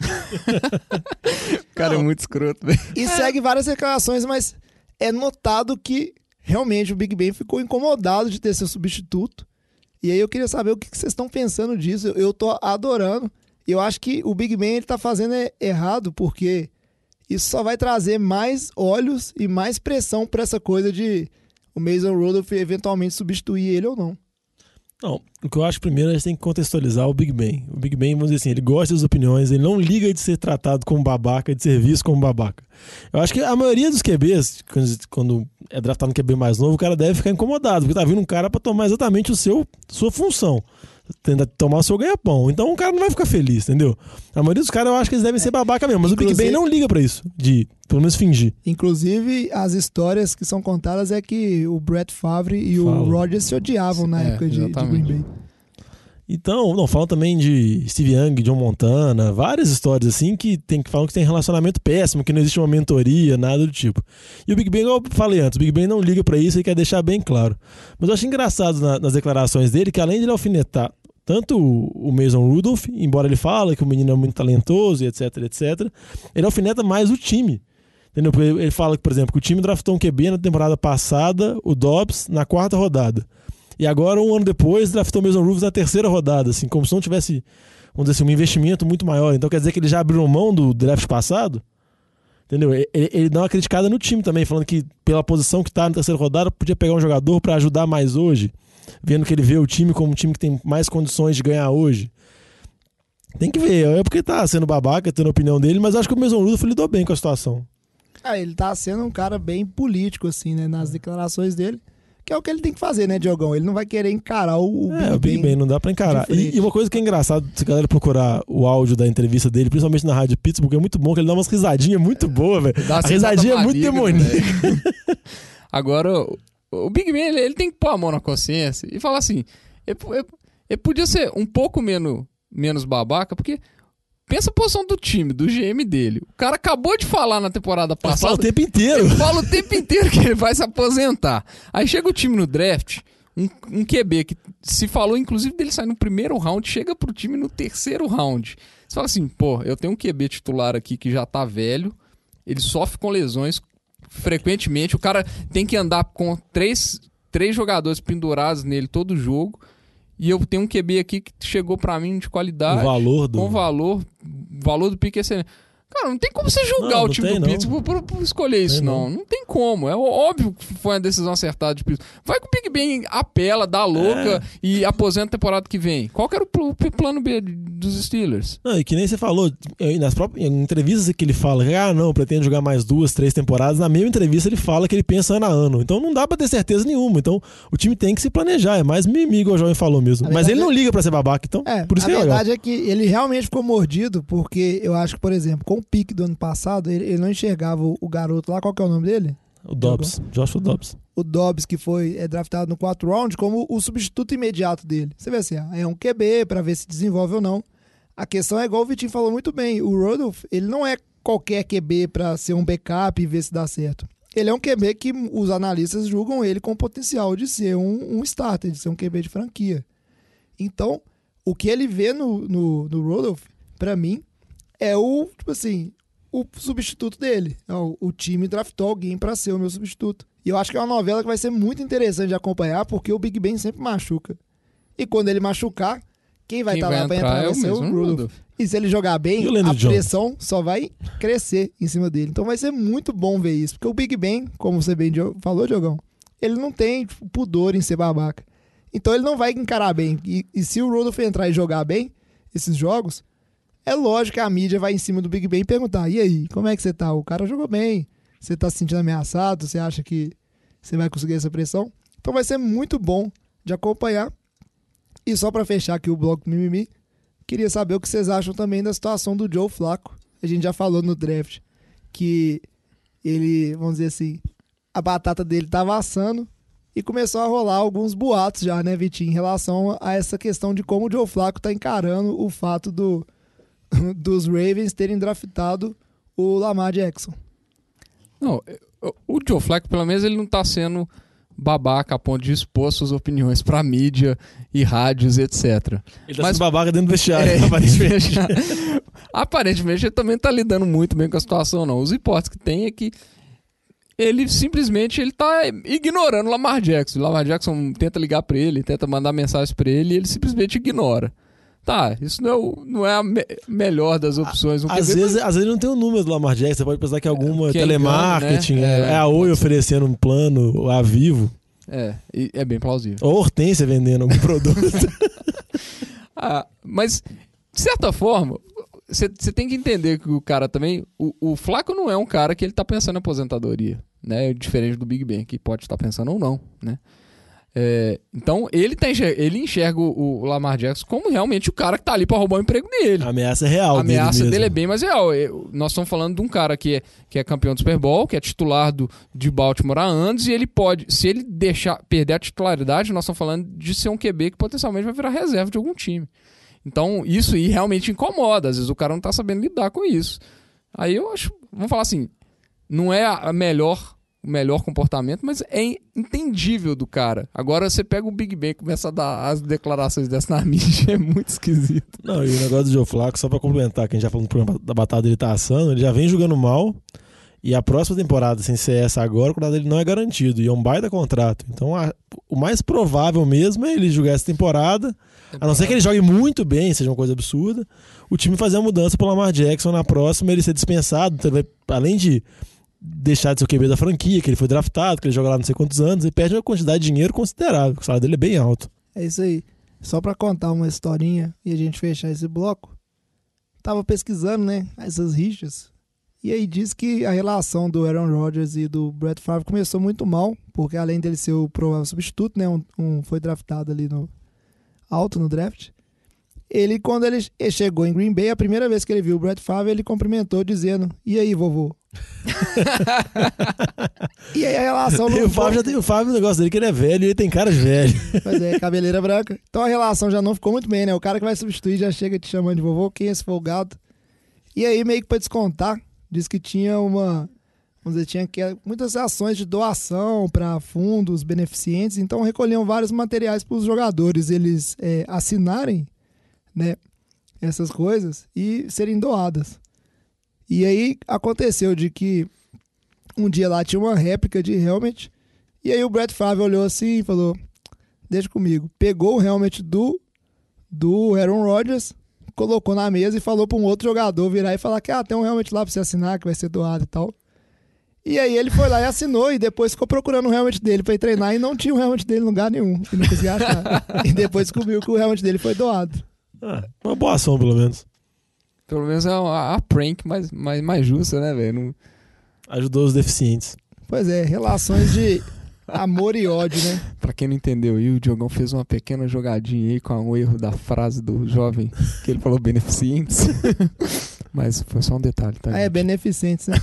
O cara é muito escroto, velho. E segue várias declarações, mas é notado que realmente o Big Ben ficou incomodado de ter seu substituto. E aí eu queria saber o que vocês estão pensando disso. Eu tô adorando. Eu acho que o Big Ben ele tá fazendo é- errado porque isso só vai trazer mais olhos e mais pressão pra essa coisa de o Mason Rudolph eventualmente substituir ele ou não. Não, o que eu acho primeiro a gente tem que contextualizar o Big Ben. O Big Ben, vamos dizer assim, ele gosta das opiniões, ele não liga de ser tratado como babaca, de ser visto como babaca. Eu acho que a maioria dos QBs, quando- é draftado um QB mais novo, o cara deve ficar incomodado, porque tá vindo um cara pra tomar exatamente o seu sua função. Tenta tomar o seu ganha-pão. Então o cara não vai ficar feliz, entendeu? A maioria dos caras eu acho que eles devem ser babaca mesmo, mas o Big Inclusive- Ben não liga pra isso, de pelo menos fingir. Inclusive, as histórias que são contadas é que o Brett Favre e o. Rodgers se odiavam na É, época de, de. Green Bay. Então, não, falam também de Steve Young, John Montana, várias histórias assim que tem que falam que tem relacionamento péssimo, que não existe uma mentoria, nada do tipo. E o Big Ben, igual eu falei antes, o Big Ben não liga pra isso e quer deixar bem claro. Mas eu acho engraçado na- nas declarações dele que além de ele alfinetar tanto o Mason Rudolph, embora ele fale que o menino é muito talentoso e etc, etc, ele alfineta mais o time. Entendeu? Ele fala por exemplo, que o time draftou um QB na temporada passada, o Dobbs, na quarta rodada. E agora, um ano depois, draftou o Mason Rudolph na terceira rodada, assim, como se não tivesse, vamos dizer assim, um investimento muito maior. Então quer dizer que ele já abriu mão do draft passado? Entendeu? Ele, ele dá uma criticada no time também, falando que pela posição que tá na terceira rodada, podia pegar um jogador pra ajudar mais hoje. Vendo que ele vê o time como um time que tem mais condições de ganhar hoje. Tem que ver, é porque tá sendo babaca, tendo a opinião dele, mas acho que o Mason Rudolph lidou bem com a situação. Ah, ele tá sendo um cara bem político, assim, né? Nas declarações dele. Que é o que ele tem que fazer, né, Diogão? Ele não vai querer encarar o, o É, o Big Ben não dá pra encarar. E, e uma coisa que é engraçado, se a galera procurar o áudio da entrevista dele, principalmente na Rádio Pittsburgh, é muito bom, que ele dá umas risadinhas muito boas, velho. A risadinha é muito né? demoníaca. Agora, o- Big Ben, ele, ele tem que pôr a mão na consciência e falar assim: ele, ele- ele podia ser um pouco menos, menos babaca, porque pensa a posição do time, do GM dele. O cara acabou de falar na temporada Fala passada. o tempo inteiro. Ele fala o tempo inteiro que ele vai se aposentar. Aí chega o time no draft, um, um QB que se falou, inclusive, dele sair no primeiro round, chega pro time no terceiro round. Você fala assim, pô, eu tenho um QB titular aqui que já tá velho, ele sofre com lesões frequentemente, o cara tem que andar com três, três jogadores pendurados nele todo jogo, e eu tenho um QB aqui que chegou pra mim de O qualidade, valor do. com valor, valor do pique é excelente. Cara, não tem como você julgar Não, o time tem, do. Pittsburgh por, por escolher isso, Tem, não. não. não. tem como. É óbvio que foi uma decisão acertada de Pittsburgh. Vai que o Big Ben apela, dá louca É. e aposenta a temporada que vem. Qual que era o pl- o plano B dos Steelers? Não, e que nem você falou, nas próprias em entrevistas que ele fala, que, ah, não, pretende jogar mais duas, três temporadas, na mesma entrevista ele fala que ele pensa ano a ano. Então não dá pra ter certeza nenhuma. Então o time tem que se planejar, é mais mimimi, igual o Jovem falou mesmo. A Mas ele não liga pra ser babaca, então É, por isso a que é legal. verdade é que ele realmente ficou mordido, porque eu acho que, por exemplo, com o pique do ano passado, ele, ele não enxergava o, o garoto lá, qual que é o nome dele? O Dobbs, Joshua Dobbs. O Dobbs, que foi é, draftado no 4 round, como o substituto imediato dele. Você vê assim, ah, é um QB pra ver se desenvolve ou não. A questão é igual o Vitinho falou muito bem, o Rodolph, ele não é qualquer QB pra ser um backup e ver se dá certo. Ele é um QB que os analistas julgam ele com potencial de ser um, um starter, de ser um QB de franquia. Então, o que ele vê no, no, no Rodolph, pra mim, é o, tipo assim, o substituto dele. É O, o time draftou alguém pra ser o meu substituto. E eu acho que é uma novela que vai ser muito interessante de acompanhar, porque o Big Ben sempre machuca. E quando ele machucar, quem vai estar vai lá pra entrar entrar é vai o ser o mesmo Rudolph. E se ele jogar bem, a pressão só vai crescer em cima dele. Então vai ser muito bom ver isso. Porque o Big Ben, como você bem falou, Diogão, ele não tem tipo, pudor em ser babaca. Então ele não vai encarar bem. E, e se o Rudolph entrar e jogar bem esses jogos, é lógico que a mídia vai em cima do Big Ben e perguntar: e aí, como é que você tá? O cara jogou bem. Você tá se sentindo ameaçado? Você acha que você vai conseguir essa pressão? Então vai ser muito bom de acompanhar. E só pra fechar aqui o bloco mimimi, queria saber o que vocês acham também da situação do Joe Flacco. A gente já falou no draft que ele, vamos dizer assim, a batata dele tava assando e começou a rolar alguns boatos já, né, Vitinho, em relação a essa questão de como o Joe Flacco tá encarando o fato do, dos Ravens terem draftado o Lamar Jackson. Não, o- Joe Flacco, pelo menos, ele não tá sendo babaca a ponto de expor suas opiniões pra mídia e rádios, etc. Ele tá Mas- sendo babaca dentro do vestiário, É, aparentemente. Aparentemente ele também tá lidando muito bem com a situação, não. Os hipóteses que tem é que ele simplesmente ele tá ignorando o Lamar Jackson. O Lamar Jackson tenta ligar pra ele, tenta mandar mensagem pra ele e ele simplesmente ignora. Tá, isso não é, não é a me- melhor das opções. Um Às vezes, às vezes não tem o número do Lamar Jackson, você pode pensar que é alguma Que é telemarketing, engano, né? é, É, é a Oi oferecendo um plano a vivo, É, é bem plausível. ou a Hortência vendendo algum produto. Ah, mas, de certa forma, você tem que entender que o cara também. O, o Flaco não é um cara que ele tá pensando em aposentadoria, né? Diferente do Big Ben, que pode estar pensando ou não, né? É, então, ele, tá enxer- ele enxerga o, o Lamar Jackson como realmente o cara que tá ali pra roubar o emprego dele. a ameaça é real. A ameaça dele, dele é bem mais real. Eu- Nós estamos falando de um cara que é, que é campeão do Super Bowl, que é titular do, de Baltimore há anos, e ele pode, se ele deixar perder a titularidade, nós estamos falando de ser um QB que potencialmente vai virar reserva de algum time. Então, isso aí realmente incomoda. Às vezes o cara não tá sabendo lidar com isso. Aí eu acho, vamos falar assim, não é a melhor o melhor comportamento, mas é entendível do cara. Agora você pega o Big Ben e começa a dar as declarações dessas na mídia, é muito esquisito. Não, e o negócio do Joe Flacco, só pra complementar, que a gente já falou no programa da batata dele tá assando, ele já vem jogando mal. E a próxima temporada, sem ser essa agora, o contrato dele não é garantido. E é um baita contrato. Então, a- o mais provável mesmo é ele jogar essa temporada. A não ser que ele jogue muito bem, seja uma coisa absurda. O time fazer a mudança pro Lamar Jackson na próxima, ele ser dispensado. Então ele vai- além de deixar de ser o QB da franquia, que ele foi draftado, que ele joga lá não sei quantos anos, ele perde uma quantidade de dinheiro considerável. O salário dele é bem alto. É isso aí. Só pra contar uma historinha e a gente fechar esse bloco. Tava pesquisando, né, essas rixas. E aí diz que a relação do Aaron Rodgers e do Brett Favre começou muito mal, porque além dele ser o provável substituto, né, um, um- foi draftado ali no alto no draft. Ele, quando ele chegou em Green Bay, a primeira vez que ele viu o Brett Favre, ele cumprimentou dizendo: "E aí, vovô?" e aí a relação não E o Fábio já tem o Fábio, o negócio dele que ele é velho e ele tem cara de velho. Pois é, cabeleira branca. Então a relação já não ficou muito bem, né? O cara que vai substituir já chega te chamando de vovô, quem é esse folgado? E aí, meio que pra descontar, diz que tinha uma. Vamos dizer, tinha que, muitas ações de doação para fundos beneficentes, então recolhiam vários materiais para os jogadores eles é, assinarem né, essas coisas e serem doadas. E aí aconteceu de que um dia lá tinha uma réplica de helmet, e aí o Brett Favre olhou assim e falou: Deixa comigo. Pegou o helmet do, do Aaron Rodgers, colocou na mesa e falou para um outro jogador virar e falar que ah, tem um helmet lá para você assinar que vai ser doado e tal. E aí ele foi lá e assinou e depois ficou procurando o helmet dele para ir treinar e não tinha o helmet dele em lugar nenhum. E não conseguia achar. e depois descobriu que o helmet dele foi doado. Ah, uma boa ação, pelo menos. Pelo menos é a, a prank mais, mais, mais justa, né, velho? Não- Ajudou os deficientes. Pois é, relações de amor e ódio, né? Pra quem não entendeu aí, o Diogão fez uma pequena jogadinha aí com o erro da frase do jovem, que ele falou beneficentes. Mas foi só um detalhe, tá? Ah, é gente? beneficentes, né?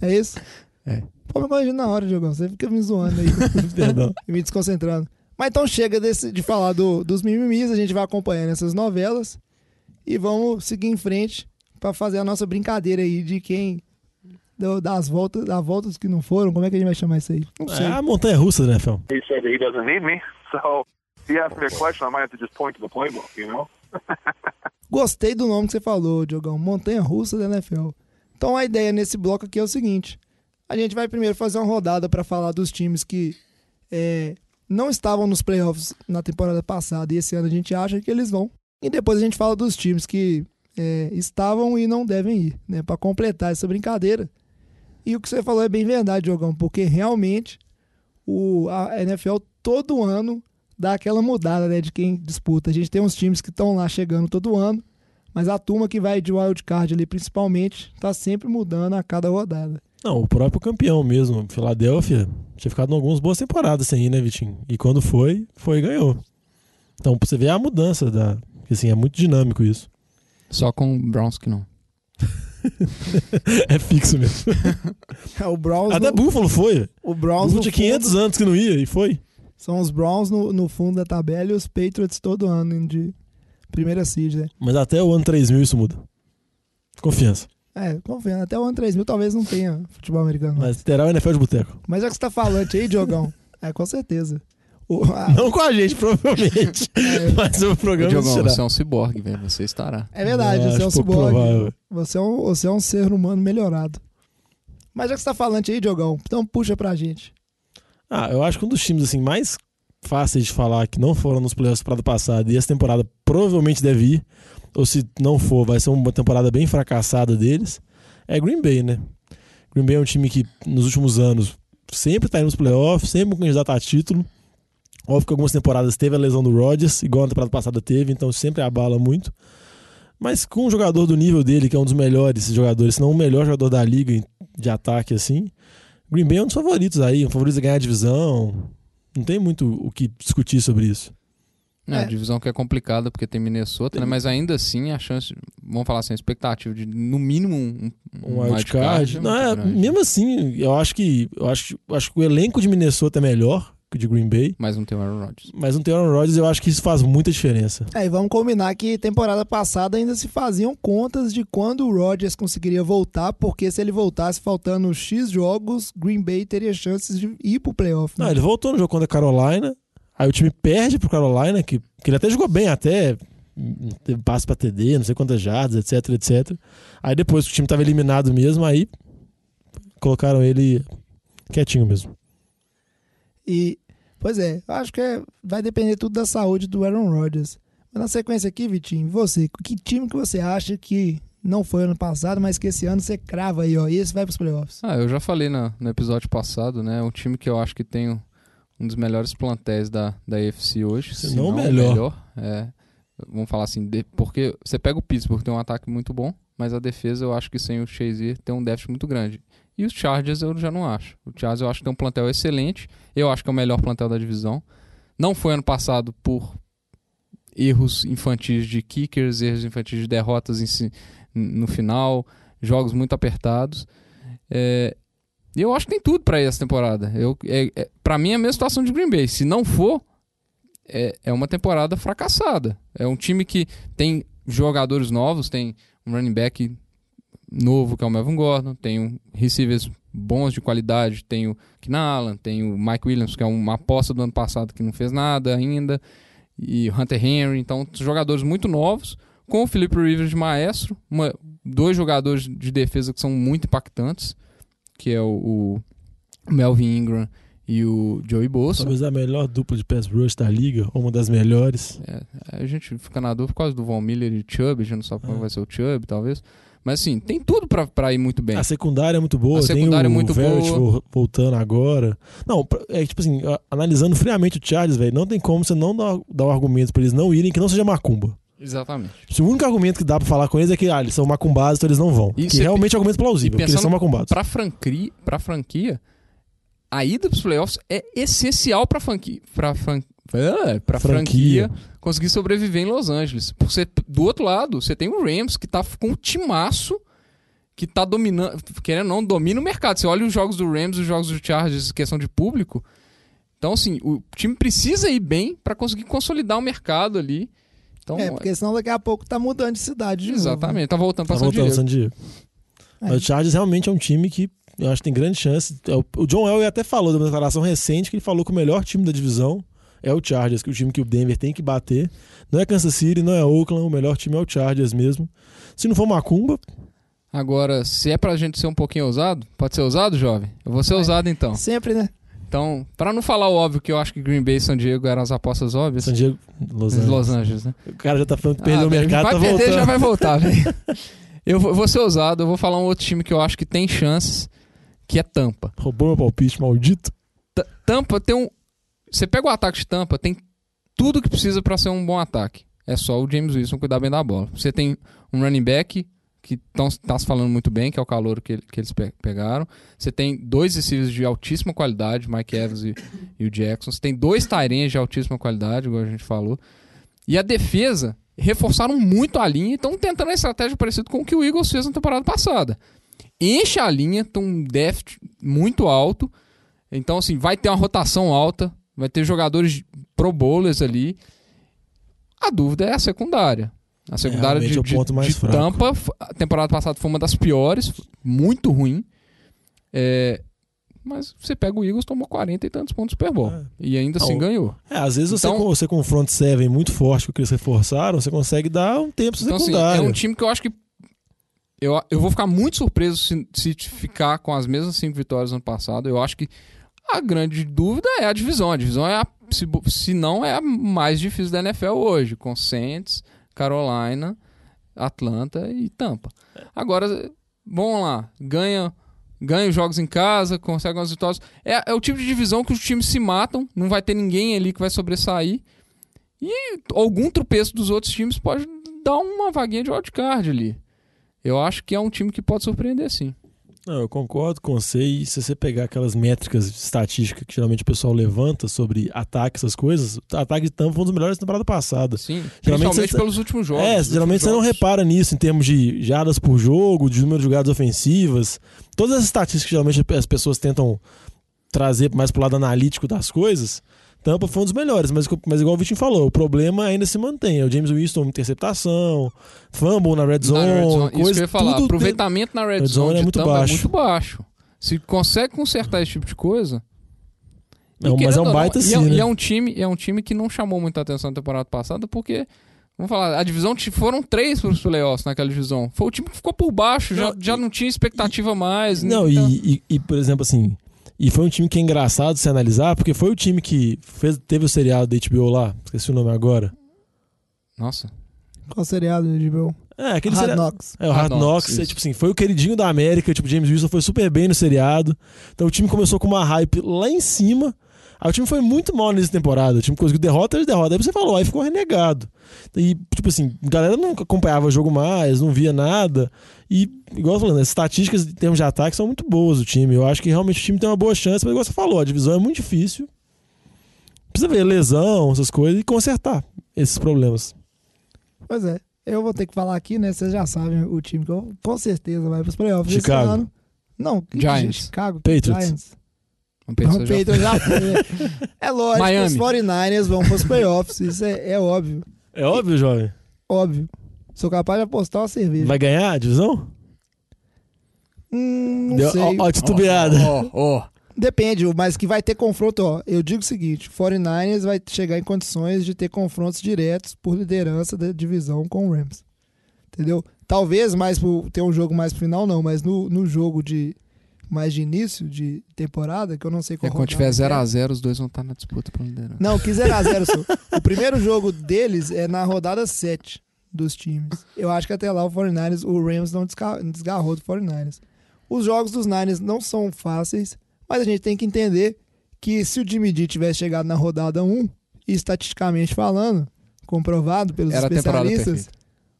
É isso? É. Pô, me corrigir na hora, Diogão. Você fica me zoando aí. Perdão. e me desconcentrando. Mas então chega desse- de falar do- dos mimimis, a gente vai acompanhando essas novelas e vamos seguir em frente pra fazer a nossa brincadeira aí de quem das voltas, das voltas que não foram, como é que a gente vai chamar isso aí? Não sei. É a montanha russa, né, Fel? He said that he doesn't need me. So if he asks me a question, I might have to just point to the playbook, you know? Gostei do nome que você falou, Diogão. Montanha Russa da NFL. Então a ideia nesse bloco aqui é o seguinte: a gente vai primeiro fazer uma rodada para falar dos times que é, não estavam nos playoffs na temporada passada e esse ano a gente acha que eles vão. E depois a gente fala dos times que é, estavam e não devem ir, né? Para completar essa brincadeira. E o que você falou é bem verdade, Diogão, porque realmente o, a NFL todo ano dá aquela mudada né, de quem disputa. A gente tem uns times que estão lá chegando todo ano, mas a turma que vai de wildcard ali principalmente tá sempre mudando a cada rodada. Não, o próprio campeão mesmo, Filadélfia, tinha ficado em algumas boas temporadas sem ir, né, Vitinho? E quando foi, foi e ganhou. Então, você ver a mudança da. Assim, é muito dinâmico isso. Só com o Browns que não. é fixo mesmo. o Browns, Até no, Buffalo foi. o Browns Buffalo tinha 500 fundo, anos que não ia e foi. são os Browns no, no fundo da tabela e os Patriots todo ano de primeira seed, né? Mas até o ano 3000 isso muda. Confiança. É, confiando. Até o ano 3000 talvez não tenha futebol americano. Mas, terá o NFL de boteco. mas já que você tá falando aí, Diogão, é com certeza. O, a- Não com a gente, provavelmente. É. Mas o programa Diogão, você é um ciborgue, velho. Você estará. é verdade, Eu você é um ciborgue. Você é um, você é um ser humano melhorado. Mas já que você tá falando aí, Diogão, então puxa pra gente. Ah, eu acho que um dos times assim mais fáceis de falar que não foram nos playoffs temporada passada e essa temporada provavelmente deve ir, ou se não for, vai ser uma temporada bem fracassada deles, é Green Bay, né? Green Bay é um time que nos últimos anos sempre tá indo nos playoffs, sempre um candidato a título. Óbvio que algumas temporadas teve a lesão do Rodgers, igual na temporada passada teve, então sempre abala muito. Mas com um jogador do nível dele, que é um dos melhores jogadores, se não o melhor jogador da liga de ataque, assim, Green Bay é um dos favoritos aí, um favorito a ganhar a divisão. Não tem muito o que discutir sobre isso. É, É. a divisão que é complicada porque tem Minnesota, né? Mas ainda assim a chance, vamos falar assim, a expectativa de no mínimo um, Um wildcard. é Não, é, mesmo assim, eu acho que eu acho, acho que o elenco de Minnesota é melhor de Green Bay, Mas não tem o Aaron Rodgers. mas não tem Aaron Rodgers, eu acho que isso faz muita diferença. É, e vamos combinar que temporada passada ainda se faziam contas de quando o Rodgers conseguiria voltar, porque se ele voltasse faltando X jogos, Green Bay teria chances de ir pro playoff. né? Não, ele voltou no jogo contra a Carolina, aí o time perde pro Carolina, que, que ele até jogou bem, até teve passe pra TD, não sei quantas jardas, etc, etc. Aí depois que o time tava eliminado mesmo, aí colocaram ele quietinho mesmo. E, pois é, eu acho que é- vai depender tudo da saúde do Aaron Rodgers. Mas na sequência aqui, Vitinho, você, que time que você acha que não foi ano passado, mas que esse ano você crava aí, ó, e esse vai pros playoffs? Ah, eu já falei na- no episódio passado, né? Um time que eu acho que tem um, um dos melhores plantéis da, da AFC hoje. Se Se não não melhor. melhor. É, vamos falar assim, de- porque você pega o Pittsburgh, tem um ataque muito bom, mas a defesa eu acho que sem o Shazier tem um déficit muito grande. E os Chargers eu já não acho. O Chargers eu acho que tem um plantel excelente. Eu acho que é o melhor plantel da divisão. Não foi ano passado por erros infantis de kickers, erros infantis de derrotas si- no final, jogos muito apertados. É, eu acho que tem tudo ir essa temporada. Eu, é, é, para mim é a mesma situação de Green Bay. Se não for, é, é uma temporada fracassada. É um time que tem jogadores novos, tem um running back novo que é o Melvin Gordon, um receivers bons de qualidade, tem o Keenan Allen, tem o Mike Williams, que é uma aposta do ano passado que não fez nada ainda, e Hunter Henry, então jogadores muito novos, com o Felipe Rivers de maestro, uma- dois jogadores de defesa que são muito impactantes, que é o, o Melvin Ingram e o Joey Bosa. Talvez a melhor dupla de pass rush da liga, ou uma das melhores. É, a gente fica na dúvida por causa do Von Miller e Chubb, a gente não sabe como É. vai ser o Chubb, talvez. Mas assim, tem tudo pra, pra ir muito bem. A secundária é muito boa, A secundária é tem o muito Verrett boa. vo- voltando agora. Não, é tipo assim, analisando friamente o Chargers, velho, não tem como você não dar, dar um argumento pra eles não irem que não seja macumba. Exatamente. Se o único argumento que dá pra falar com eles é que ah, eles são macumbados, então eles não vão. E que cê- realmente é um argumento plausível, porque eles são macumbados. Pra franquia, pra franquia, a ida pros playoffs é essencial pra franquia. Pra, fran, pra franquia. Franquia. conseguir sobreviver em Los Angeles. Por ser, do outro lado, você tem o Rams, que tá com um timaço que tá dominando, querendo ou não, domina o mercado. Você olha os jogos do Rams e os jogos do Chargers, questão de público. Então, assim, o time precisa ir bem pra conseguir consolidar o mercado ali. Então, É, porque senão daqui a pouco tá mudando de cidade de novo, né? exatamente, tá voltando pra Tá São voltando Diego. San Diego. É. Mas o Chargers realmente é um time que eu acho que tem grande chance. É o- John Elway até falou numa declaração recente que ele falou que o melhor time da divisão é o Chargers, que o time que o Denver tem que bater. Não é Kansas City, não é Oakland, o melhor time é o Chargers mesmo. Se não for Macumba, Agora, se é pra gente ser um pouquinho ousado, pode ser ousado, jovem? Eu vou ser Vai. ousado então. Sempre, né? Então, pra não falar o óbvio que eu acho que Green Bay e San Diego eram as apostas óbvias, San Diego, Los Angeles. Los Angeles, né? O cara já tá falando que perdeu Ah, o mercado, vai tá perder, voltando. já vai voltar, velho. Eu vou, vou ser ousado, eu vou falar um outro time que eu acho que tem chances, que é Tampa. Roubou meu palpite, maldito. T- Tampa tem um. Você pega o ataque de Tampa, tem tudo que precisa pra ser um bom ataque. É só o James Wilson cuidar bem da bola. Você tem um running back que tão, tá se falando muito bem, que é o calor que, que eles pe- pegaram. Você tem dois receivers de altíssima qualidade, Mike Evans e, e o Jackson. Você tem dois Tyrens de altíssima qualidade, igual a gente falou. E a defesa reforçaram muito a linha e estão tentando a estratégia parecida com o que o Eagles fez na temporada passada. Enche a linha, tem um déficit muito alto. Então, assim, vai ter uma rotação alta, vai ter jogadores pro bowlers ali. A dúvida é a secundária. A secundária de, é de- ponto mais de fraco. Tampa, a temporada passada foi uma das piores, muito ruim. É, mas você pega o Eagles, tomou 40 e tantos pontos no Super Bowl. É. E ainda assim Ah, ganhou. É, às vezes você, Então- com, você com front seven muito forte que eles reforçaram, você consegue dar um tempo Então, assim, secundário. é um time que eu acho que. Eu, eu vou ficar muito surpreso se, se ficar com as mesmas cinco vitórias do ano passado. Eu acho que a grande dúvida é a divisão. A divisão é a. Se, se não é a mais difícil da NFL hoje, com Saints, Carolina, Atlanta e Tampa. Agora, vamos lá, ganha. Ganha os jogos em casa, consegue umas vitórias. É, é o tipo de divisão que os times se matam, não vai ter ninguém ali que vai sobressair. E algum tropeço dos outros times pode dar uma vaguinha de wildcard ali. Eu acho que é um time que pode surpreender sim. Não, eu concordo com você. E se você pegar aquelas métricas de estatística que geralmente o pessoal levanta sobre ataque, essas coisas, o ataque de Tampa foi um dos melhores da temporada passada. Sim, Geralmente principalmente você- pelos últimos jogos. é, geralmente você não repara nisso em termos de jardas por jogo, de número de jogadas ofensivas. Todas as estatísticas que geralmente as pessoas tentam trazer mais pro lado analítico das coisas. Tampa foi um dos melhores, mas, mas igual o Vitinho falou, o problema ainda se mantém. É o James Winston, interceptação, fumble na red Na zone, red zone, Isso coisa, que eu ia falar. Aproveitamento na red, Red zone, zone é muito é muito baixo. Se consegue consertar esse tipo de coisa. E mas é um baita não, e sim, é, né? e é um time, é um time que não chamou muita atenção na temporada passada, porque. Vamos falar, a divisão foram três para os playoffs naquela divisão. Foi o time que ficou por baixo, já, Não, já não tinha expectativa mais. Não, então- e, e- e, por exemplo, assim. E foi um time que é engraçado se analisar, porque foi o time que fez, teve o seriado da HBO lá, esqueci o nome agora. Nossa. Qual seriado de HBO? É, aquele Hard seriado. Knocks. É, o Hard Hard Knocks, Knocks, é, tipo assim, foi o queridinho da América, tipo, James Wilson foi super bem no seriado. Então o time começou com uma hype lá em cima. Aí o time foi muito mal nessa temporada. O time conseguiu derrota e derrota. Aí você falou, aí ficou renegado. E, tipo assim, a galera não acompanhava o jogo mais, não via nada. E, igual eu falando, as estatísticas em termos de ataque são muito boas do time. Eu acho que realmente o time tem uma boa chance, mas igual você falou, a divisão é muito difícil. Precisa ver lesão, essas coisas, e consertar esses problemas. Pois é. Eu vou ter que falar aqui, né? Vocês já sabem o time que eu com certeza vai pros playoffs esse Chicago. ano. Não, que- Giants. Chicago. Patriots. Giants. Não, pensar já. Patriots já foi? É lógico Miami. os 49ers vão pros playoffs. Isso é, é óbvio. É óbvio, jovem. Óbvio. Sou capaz de apostar uma cerveja. Vai ganhar a divisão? Hum, não Deu, sei. ó, ó, titubeada. Ó, ó. Depende, mas que vai ter confronto, ó. Eu digo o seguinte: 49ers vai chegar em condições de ter confrontos diretos por liderança da divisão com o Rams. Entendeu? Talvez mais por ter um jogo mais pro final, não, mas no, no jogo de mais de início de temporada, que eu não sei qual É, quando tiver rodada que é. 0x0, os dois vão estar na disputa pra liderança. Não, que 0x0 só. O primeiro jogo deles é na rodada 7 dos times. Eu acho que até lá o 49ers, o Rams não desgarrou do 49ers. Os jogos dos Niners não são fáceis, mas a gente tem que entender que se o Jimmy D tivesse chegado na rodada 1, e estatisticamente falando, comprovado pelos Era especialistas,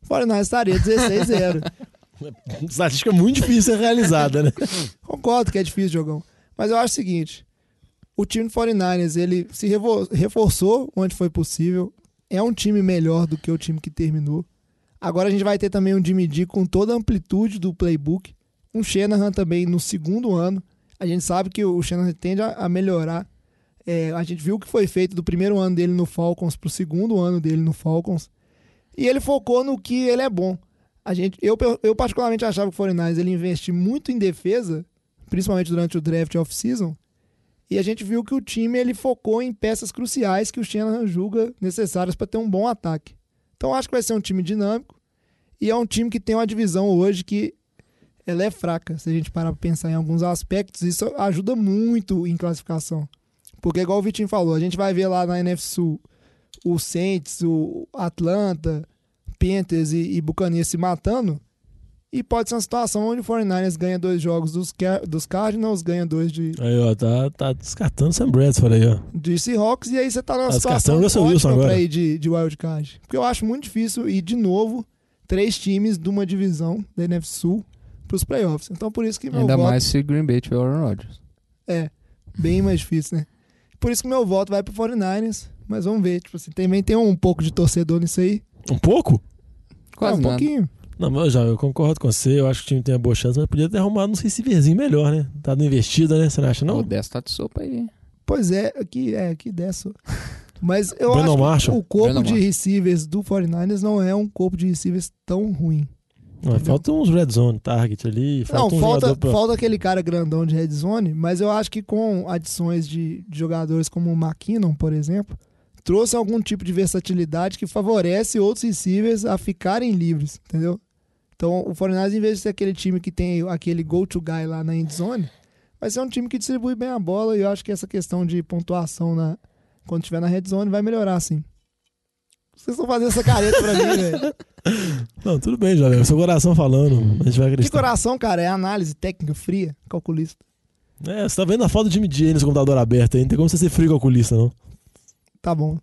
o 49ers estaria 16-0. Estatística muito difícil ser realizada, né? Concordo que é difícil, jogão. Mas eu acho o seguinte: o time do 49ers ele se reforçou onde foi possível. É um time melhor do que o time que terminou. Agora a gente vai ter também um Jimmy D com toda a amplitude do playbook. Um Shanahan também no segundo ano. A gente sabe que o Shanahan tende a, melhorar. É, a gente viu o que foi feito do primeiro ano dele no Falcons para o segundo ano dele no Falcons. E ele focou no que ele é bom. A gente, eu, eu particularmente achava que o 49ers ele investiu muito em defesa, principalmente durante o draft off-season. E a gente viu que o time ele focou em peças cruciais que o Shanahan julga necessárias para ter um bom ataque. Então acho que vai ser um time dinâmico e é um time que tem uma divisão hoje que ela é fraca. Se a gente parar para pensar em alguns aspectos, isso ajuda muito em classificação. Porque igual o Vitinho falou, a gente vai ver lá na NFC Sul o Saints, o Atlanta, Panthers e, e Buccaneers se matando. E pode ser uma situação onde o 49ers ganha dois jogos dos, dos Cardinals, ganha dois de, Aí, ó, tá, tá descartando o Sam Bradford aí, ó. de Seahawks, e aí você tá numa Tá situação descartando o Russell ótima Wilson agora. pra ir de, de wildcard. Porque eu acho muito difícil ir de novo três times de uma divisão da NFC Sul pros playoffs. Então por isso que meu Ainda voto mais se Green Bay tiver o Aaron Rodgers. é bem mais difícil, né? Por isso que meu voto vai pro 49ers, mas vamos ver. Tipo assim, também tem um pouco de torcedor nisso aí. Um pouco? Quase é, um nada. pouquinho. Não, mas já, eu concordo com você. Eu acho que o time tem uma boa chance, mas podia ter arrumado um receiverzinho melhor, né? Tá investida, né? Você não acha, O não? 10 tá de sopa aí. Pois é, aqui é aqui dessa. Mas eu Brandon acho que Marshall. o corpo Brandon de Marshall. receivers do 49ers não é um corpo de receivers tão ruim. Não, falta uns red zone target ali. Falta não, um falta, pra... falta aquele cara grandão de red zone, mas eu acho que com adições de, de jogadores como o McKinnon, por exemplo, trouxe algum tipo de versatilidade que favorece outros receivers a ficarem livres, entendeu? Então, o 49ers, em vez de ser aquele time que tem aquele go-to guy lá na end zone, vai ser um time que distribui bem a bola e eu acho que essa questão de pontuação na, quando tiver na red zone vai melhorar, sim. Vocês estão fazendo essa careta pra mim, velho. Não, tudo bem, jovem. É seu coração falando. A gente vai Que acreditar. coração, cara, é análise técnica fria, calculista. É, você tá vendo a foto do Jimmy G aí nesse computador aberto aí. Não tem como você ser frio calculista, não. Tá bom.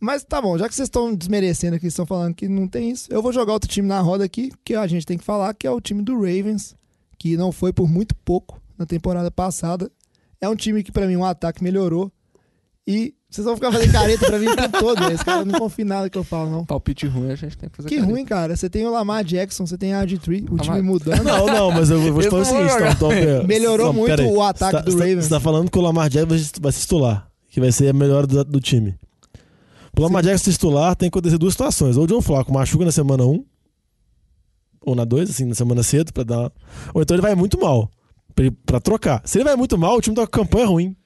Mas tá bom, já que vocês estão desmerecendo aqui, estão falando que não tem isso, eu vou jogar outro time na roda aqui, que a gente tem que falar, que é o time do Ravens, que não foi por muito pouco na temporada passada. É um time que, pra mim, o ataque melhorou. E vocês vão ficar fazendo careta pra mim o tempo todo, né? Esse cara não confia em nada que eu falo, não. Palpite ruim a gente tem que fazer Que careta. ruim, cara. Você tem o Lamar Jackson, você tem a RG3, o time mudando. Não, não, mas eu vou te falar o seguinte: então, então, Melhorou não, muito o ataque tá- do tá- Ravens. Você tá falando que o Lamar Jackson vai se- titular, que vai ser a melhor do, do time. Pro Lamar Jackson titular, tem que acontecer duas situações. Ou o John Flaco machuca na semana 1, ou na 2, assim, na semana cedo, pra dar. Ou então ele vai muito mal, pra, ele- pra trocar. Se ele vai muito mal, o time tá com campanha ruim.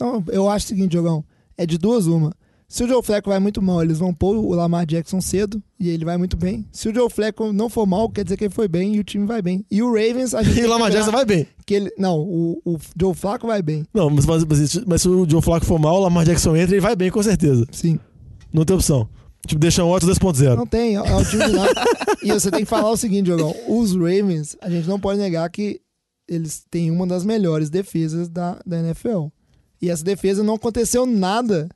Não, eu acho o seguinte, Jogão. É de duas uma. Se o Joe Flacco vai muito mal, eles vão pôr o Lamar Jackson cedo e ele vai muito bem. Se o Joe Flacco não for mal, quer dizer que ele foi bem e o time vai bem. E o Ravens, a gente E o Lamar Jackson vai bem. que ele Não, o, o Joe Flacco vai bem. Não, mas, mas, mas- mas se o John Flaco for mal, o Lamar Jackson entra e vai bem, com certeza. Sim. Não tem opção. Tipo, deixa um Watson 2.0. Não tem, é, é o time nada. E você tem que falar o seguinte, Jogão. Os Ravens, a gente não pode negar que eles têm uma das melhores defesas da, da NFL. E essa defesa não aconteceu nada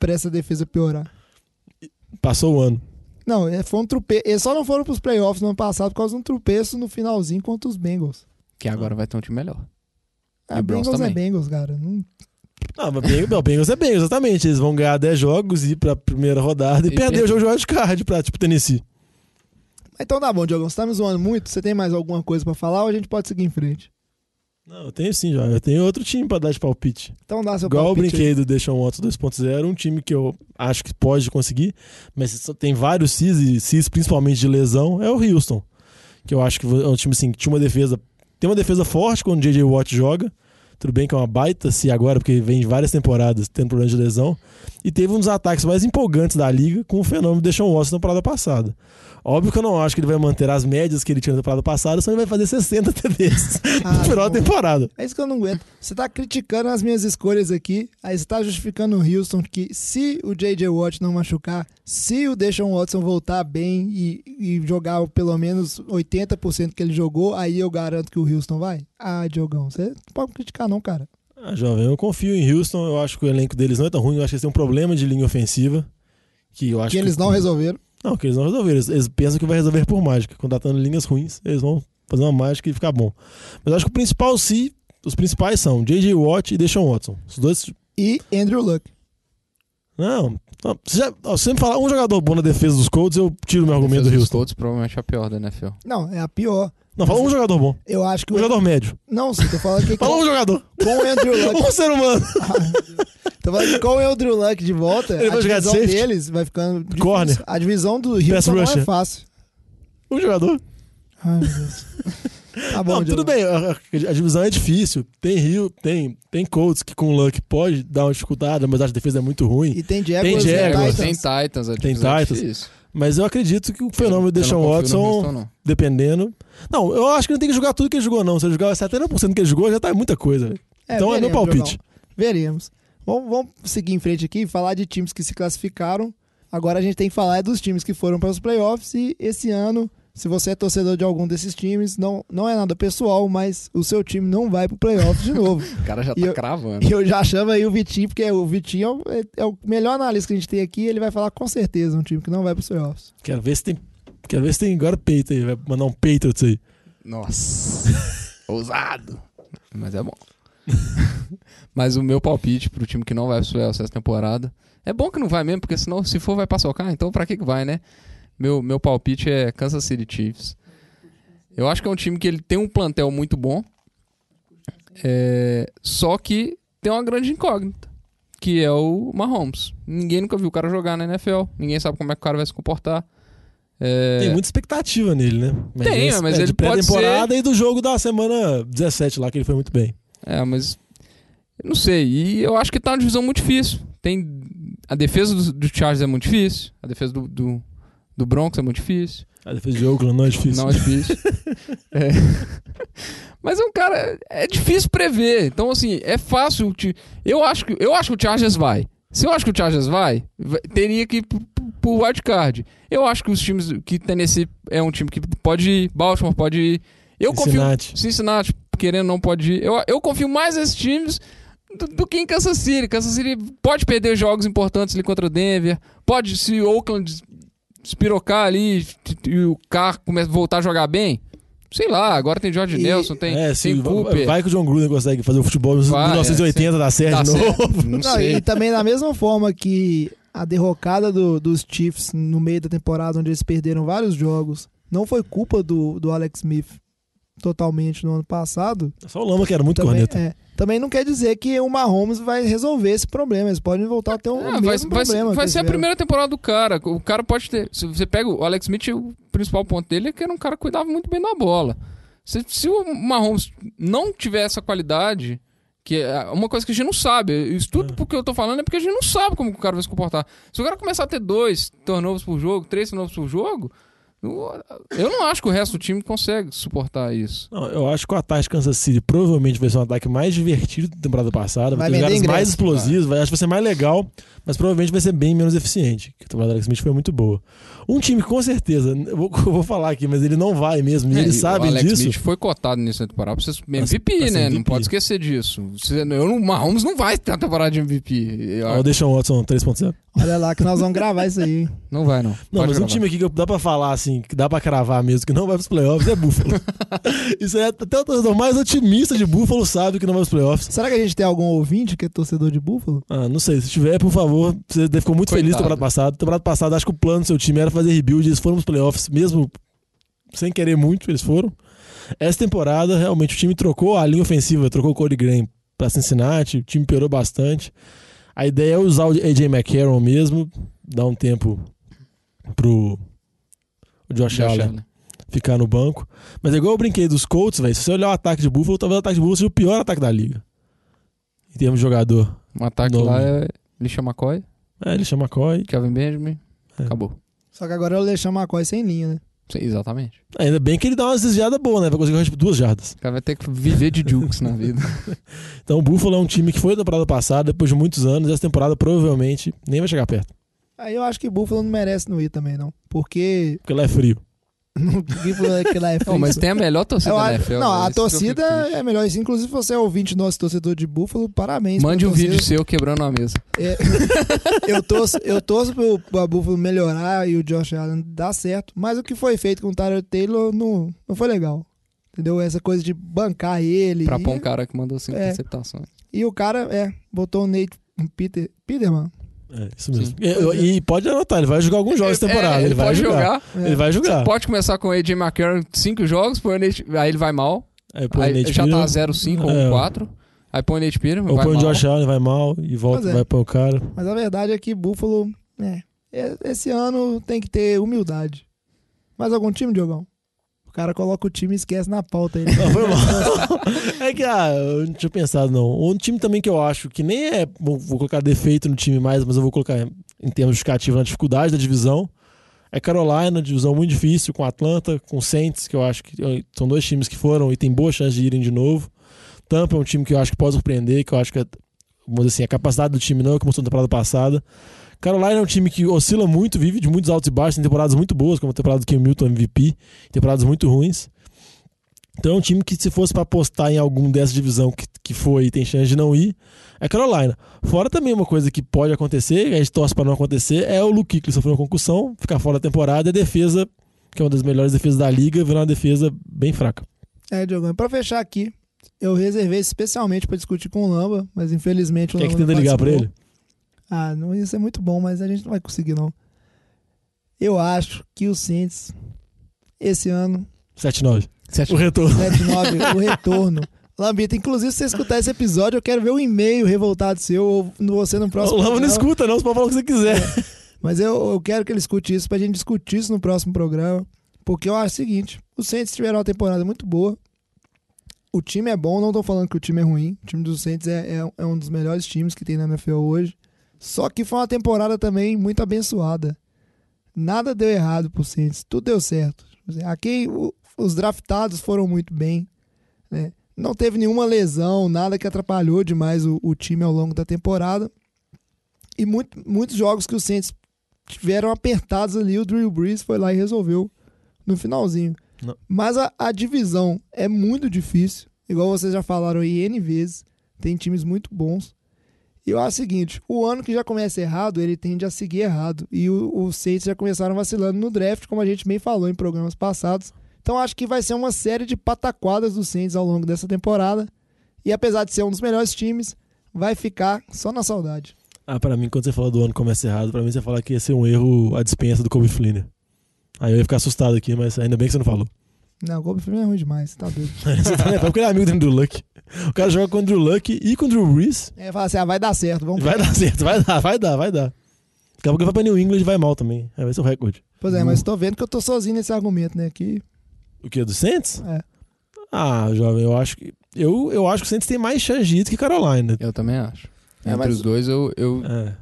pra essa defesa piorar. Passou o ano. Não, é, foi um tropeço. Eles só não foram pros playoffs no ano passado por causa de um tropeço no finalzinho contra os Bengals. Que agora vai ter um time melhor. Ah, E Browns Bengals é. Bengals, cara. Não- Não, mas Bengals, é Bengals, exatamente. Eles vão ganhar 10 jogos, ir pra primeira rodada e, E perder per- o jogo de wildcard pra, tipo, Tennessee. Então tá bom, Diogão. Você tá me zoando muito? Você tem mais alguma coisa pra falar ou a gente pode seguir em frente? Não, eu tenho sim, já. Eu tenho outro time pra dar de palpite. Então dá seu Igual eu palpite aí. brinquei do Deshaun Watson 2.0, um time que eu acho que pode conseguir, mas tem vários Cis, e Cis principalmente de lesão, é o Houston. Que eu acho que é um time assim, que tinha uma defesa. Tem uma defesa forte quando o J.J. Watt joga. Tudo bem que é uma baita se agora, porque vem de várias temporadas tendo problema de lesão. E teve um dos ataques mais empolgantes da liga com o fenômeno de Deshaun Watson na temporada passada. Óbvio que eu não acho que ele vai manter as médias que ele tinha na temporada passada, senão ele vai fazer 60 TDs Ah, no final da temporada. É isso que eu não aguento. Você tá criticando as minhas escolhas aqui, aí você tá justificando o Houston que se o J.J. Watt não machucar, se o Deshaun Watson voltar bem e, e jogar pelo menos 80% que ele jogou, aí eu garanto que o Houston vai. Ah, Diogão, você não pode criticar não, cara. Ah, jovem, eu confio em Houston. Eu acho que o elenco deles não é tão ruim. Eu acho que eles têm um problema de linha ofensiva. Que eu acho que eles não resolveram. Não, que eles não resolveram. Eles, eles pensam que vai resolver por mágica. Contratando linhas ruins, eles vão fazer uma mágica e ficar bom. Mas eu acho que o principal, se os principais são J.J. Watt e Deshaun Watson. Os dois. E Andrew Luck. Não. não você, já, ó, se você me falar um jogador bom na defesa dos Colts, eu tiro meu argumento do Houston. Colts provavelmente é a pior da NFL. Não, é a pior. Não, fala um jogador bom. Eu acho que Um o... jogador médio. Não, sim, tô falando que Fala um jogador. com o Andrew Luck... Um ser humano. Tô falando que com o Andrew Luck de volta, Ele a vai jogar de divisão safety? deles vai ficando difícil. Corner. A divisão do Houston não é fácil. Um jogador. Ai, meu Deus. Tá bom, não, tudo bem, a, a- a divisão é difícil. Tem Rio, tem, tem Colts que com o Luck pode dar uma dificuldade, mas a defesa é muito ruim. E tem Jaguars, Tem Jaguars, Tem Titans. Titans, a Tem é Titans. difícil. Mas eu acredito que o fenômeno não Deshaun Watson, Houston, não. dependendo. Não, eu acho que não tem que jogar tudo que ele jogou, não. Se ele jogar 70% que ele jogou, já tá muita coisa, velho. Então é meu veremos, palpite. Diogão. Veremos. Vamos, vamos seguir em frente aqui e falar de times que se classificaram. Agora a gente tem que falar é dos times que foram para os playoffs e esse ano, se você é torcedor de algum desses times, não, não é nada pessoal, mas o seu time não vai pro playoffs de novo. O cara já E tá eu- cravando. E eu já chamo aí o Vitinho, porque o Vitinho é o, é- é o melhor analista que a gente tem aqui. Ele vai falar com certeza um time que não vai pros playoffs. Quero ver se tem. Quero ver se tem agora peito aí. Vai mandar um Patriots aí. Nossa. Ousado. Mas é bom. Mas o meu palpite pro time que não vai pro playoffs essa temporada. É bom que não vai mesmo, porque senão, se for, vai pra socar. Então, pra que que vai, né? Meu, meu palpite é Kansas City Chiefs. Eu acho que é um time que ele tem um plantel muito bom. É, só que tem uma grande incógnita. Que é o Mahomes. Ninguém nunca viu o cara jogar na NFL. Ninguém sabe como é que o cara vai se comportar. É, Tem muita expectativa nele, né? Tem, esse- mas é ele de pode pré-temporada e do jogo da semana 17 lá, que ele foi muito bem. É, mas. Não sei. E eu acho que tá uma divisão muito difícil. Tem. A defesa do, do Chargers é muito difícil. A defesa do, do, do Broncos é muito difícil. A defesa de Oakland não é difícil. Não é difícil. É. Mas é um cara. É difícil prever. Então, assim, é fácil. te- Eu acho que, eu acho que o Chargers vai. Se eu acho que o Chargers vai, teria que ir pro, pro- wildcard. Eu acho que os times que Tennessee é um time que pode ir. Baltimore pode ir. Eu confio. Cincinnati. Cincinnati, querendo não pode ir. Eu, eu confio mais nesses times do, do que em Kansas City. Kansas City pode perder jogos importantes ali contra o Denver. Pode, se o Oakland espirocar ali e- o carro começa a voltar a jogar bem. Sei lá, agora tem George E- Nelson, tem, é, se tem vai, Cooper. vai que o John Gruden consegue fazer o futebol Vai, 1980 da série de novo. Não, Não, sei. e também da mesma forma que a derrocada do- dos Chiefs no meio da temporada, onde eles perderam vários jogos, não foi culpa do, do Alex Smith totalmente no ano passado. Só o Lama que era muito Também, corneta. é, também não quer dizer que o Mahomes vai resolver esse problema. Eles podem voltar a ter um Ah, mesmo vai, vai, problema. vai eles ser a primeira temporada do cara. O cara pode ter. Se você pega o Alex Smith, o principal ponto dele é que era um cara que cuidava muito bem da bola. Se, se o Mahomes não tiver essa qualidade, que é uma coisa que a gente não sabe. Isso tudo porque eu tô falando é porque a gente não sabe como que o cara vai se comportar. Se o cara começar a ter dois turnovers por jogo, três turnovers por jogo, Eu não acho que o resto do time consegue suportar isso. Não, eu acho que o ataque de Kansas City provavelmente vai ser um ataque mais divertido da temporada passada. Vai Vai ter jogadas mais ingresso. explosivas, vai, acho que vai ser mais legal, mas provavelmente vai ser bem menos eficiente. Que a temporada do Alex Smith foi muito boa. Um time que com certeza, eu vou, eu vou falar aqui, mas ele não vai mesmo, e É, eles sabem o Alex disso. Smith foi cotado nessa temporada pra ser MVP, pra ser né? Não MVP. pode esquecer disso. Eu não, Mahomes não vai ter a temporada de MVP. Eu- Ó, o Watson 3.0. Olha lá que nós vamos gravar isso aí. hein? Não vai, não. Não, Pode mas um gravar. time aqui que dá pra falar assim, que dá pra cravar mesmo, que não vai pros playoffs, é Buffalo. Isso é até o torcedor mais otimista de Buffalo sabe que não vai pros playoffs. Será que a gente tem algum ouvinte que é torcedor de Buffalo? Ah, não sei. Se tiver, por favor, você ficou muito feliz na Coitado. temporada passada. Temporada passada, acho que o plano do seu time era fazer rebuild. Eles foram pros playoffs, mesmo sem querer muito, eles foram. Essa temporada, realmente, o time trocou a linha ofensiva, trocou o Cody Graham pra Cincinnati, o time piorou bastante. A ideia é usar o AJ McCarron mesmo, dar um tempo pro o Josh, Josh Allen Allen. ficar no banco. Mas é igual eu brinquei dos Colts, velho. Se você olhar o ataque de Buffalo, talvez o ataque de Buffalo seja o pior ataque da liga. Em termos de jogador. Um ataque Nome. lá é Lisha McCoy, É, ele chama McCoy. Kevin Benjamin. É. Acabou. Só que agora é o Lechão McCoy sem linha, né? Sim, exatamente. Ainda bem que ele dá umas desviadas boas, né? Vai conseguir tipo, duas jardas. O cara vai ter que viver de jukes na vida. Então o Buffalo é um time que foi da temporada passada, depois de muitos anos, essa temporada provavelmente nem vai chegar perto. Aí eu acho que Buffalo não merece não ir também, não. Porque Porque lá é frio. Buffalo é que lá é Não, mas tem a melhor torcida Eu da NFL. não, a fico torcida é melhor. Isso, Inclusive, se você é ouvinte nosso torcedor de Buffalo, parabéns. Mande um vídeo seu quebrando a mesa. É, eu torço, eu torço pro, pro Buffalo melhorar e o Josh Allen dar certo, mas o que foi feito com o Tyler Taylor não, não foi legal. Entendeu? Essa coisa de bancar ele. Pra e, pôr um cara que mandou cinco É. interceptações. e o cara, é, botou o Nate Peter, Peterman. É, isso mesmo. E, e pode anotar, ele vai jogar alguns jogos essa temporada. É, ele, vai pode jogar. É. Ele vai jogar. Você pode começar com o AJ McCarron cinco jogos, põe o Nate, aí ele vai mal. Aí põe o Aí Nate já tá Peterman, 0-5 É. ou 4. Aí põe o Nate Peterman, Ou vai põe o. Josh Allen, vai mal, e volta, é. vai pôr o cara. Mas a verdade é que Buffalo, é, é, esse ano tem que ter humildade. Mais algum time, Diogão? O cara coloca o time e esquece na pauta aí. Não, foi mal. é que, ah, eu não tinha pensado, não. Um time também que eu acho que nem é. Vou, vou colocar defeito no time mais, mas eu vou colocar em termos justificativos na dificuldade da divisão. É Carolina, divisão muito difícil, com Atlanta, com Saints, que eu acho que eh, são dois times que foram e tem boa chance de irem de novo. Tampa é um time que eu acho que pode surpreender, que eu acho que, é, vamos dizer assim, a capacidade do time não é o que mostrou na temporada passada. Carolina é um time que oscila muito, vive de muitos altos e baixos, tem temporadas muito boas, como a temporada do Cam Milton MVP, temporadas muito ruins. Então é um time que, se fosse para apostar em algum dessa divisão que, que foi e tem chance de não ir, é Carolina. Fora também uma coisa que pode acontecer, que a gente torce para não acontecer, é o Luke que sofreu uma concussão, ficar fora da temporada e a defesa, que é uma das melhores defesas da liga, virar uma defesa bem fraca. É, Diogão, pra fechar aqui, eu reservei especialmente pra discutir com o Lamba, mas infelizmente o Quer que Lamba tenta não ligar para participou. ele? Ah, não ia ser muito bom, mas a gente não vai conseguir, não. Eu acho que o Saints, esse ano, 7-9. O retorno. 7-9, o retorno. Lambita, inclusive, se você escutar esse episódio, eu quero ver o e-mail revoltado seu ou no- você no próximo O Lama não escuta, não, você pode falar o que você quiser. Mas eu, eu quero que ele escute isso pra gente discutir isso no próximo programa. Porque eu acho o seguinte: os Saints tiveram uma temporada muito boa. O time é bom, não tô falando que o time é ruim. O time dos Saints é, é, é um dos melhores times que tem na NFL hoje. Só que foi uma temporada também muito abençoada. Nada deu errado pro Saints, tudo deu certo. Aqui o- os draftados foram muito bem. né? Não teve nenhuma lesão, nada que atrapalhou demais o, o time ao longo da temporada. E muito- muitos jogos que os Saints tiveram apertados ali, o Drew Brees foi lá e resolveu no finalzinho. Não. Mas a, a divisão é muito difícil, igual vocês já falaram aí N vezes, tem times muito bons. E eu acho o seguinte, o ano que já começa errado, ele tende a seguir errado. E os Saints já começaram vacilando no draft, como a gente bem falou em programas passados. Então acho que vai ser uma série de pataquadas dos Saints ao longo dessa temporada. E apesar de ser um dos melhores times, vai ficar só na saudade. Ah, pra mim, quando você fala do ano começa errado, pra mim você fala que ia ser um erro a dispensa do Kobe Flynn. Aí eu ia ficar assustado aqui, mas ainda bem que você não falou. Não, o Kobe Flynn é ruim demais, tá doido. Você tá porque ele é amigo do Andrew Luck. O cara joga com o Luck e com o Drew Brees. É, fala assim, ah, vai dar certo, vamos Vai dar certo, vai dar, vai dar, vai dar. Daqui a pouco vai pra New England e vai mal também. Aí vai ser o recorde. Pois é, mas tô vendo que eu tô sozinho nesse argumento, né? Que O que? Do Saints? É. Ah, jovem, eu acho que. Eu, eu acho que o Saints tem mais chance de ir do que Carolina. Eu também acho. É, Entre mas- os dois, eu, eu É.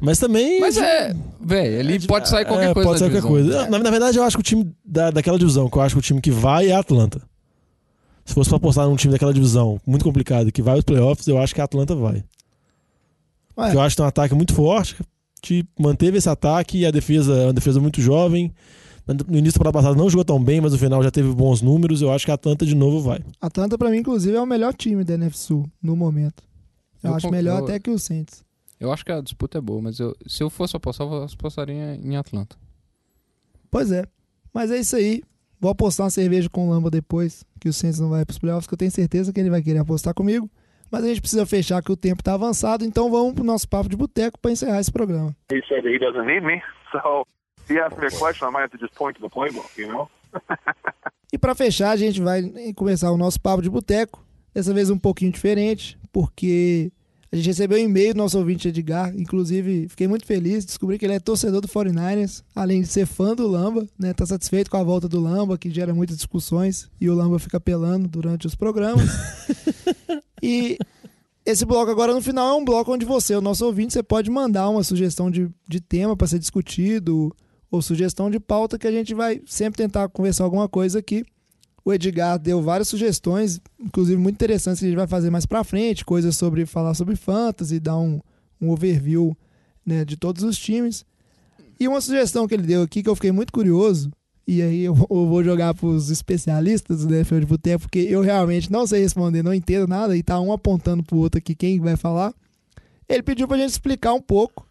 Mas também. Mas é, velho, ele pode sair qualquer é, coisa. Pode sair qualquer coisa. Na, na verdade, eu acho que o time da, daquela divisão, que eu acho que o time que vai é a Atlanta. Se fosse pra apostar num time daquela divisão muito complicado que vai aos playoffs, eu acho que a Atlanta vai. Ué, Porque eu acho que tem um ataque muito forte, que manteve esse ataque e a defesa é uma defesa muito jovem. No início da temporada passada não jogou tão bem, mas no final já teve bons números. Eu acho que a Atlanta de novo vai. Atlanta, pra mim, inclusive, é o melhor time da NFC Sul no momento. Eu, Eu acho melhor eu- até que o Saints. Eu acho que a disputa é boa, mas eu- se eu fosse apostar, eu apostaria em Atlanta. Pois é. Mas é isso aí. Vou apostar uma cerveja com o Lamba depois, que o Saints não vai pros playoffs, que eu tenho certeza que ele vai querer apostar comigo. Mas a gente precisa fechar que o tempo tá avançado, então vamos pro nosso papo de boteco para encerrar esse programa. He said that he doesn't need me. So if he asks me a question, I might have to just point to the playbook, you know? E para fechar, a gente vai começar o nosso papo de boteco. Dessa vez um pouquinho diferente, porque a gente recebeu um e-mail do nosso ouvinte Edgar. Inclusive, fiquei muito feliz. Descobri que ele é torcedor do 49ers, além de ser fã do Lamba, né? Tá satisfeito com a volta do Lamba, que gera muitas discussões, e o Lamba fica apelando durante os programas. e esse bloco agora no final é um bloco onde você, o nosso ouvinte, você pode mandar uma sugestão de, de tema para ser discutido ou sugestão de pauta que a gente vai sempre tentar conversar alguma coisa aqui. O Edgar deu várias sugestões, inclusive muito interessantes que a gente vai fazer mais pra frente, coisas sobre falar sobre fantasy, dar um, um overview né, de todos os times. E uma sugestão que ele deu aqui que eu fiquei muito curioso, e aí eu, eu vou jogar pros especialistas do NFL de Boteco, porque eu realmente não sei responder, não entendo nada, e tá um apontando pro outro aqui quem vai falar. Ele pediu pra gente explicar um pouco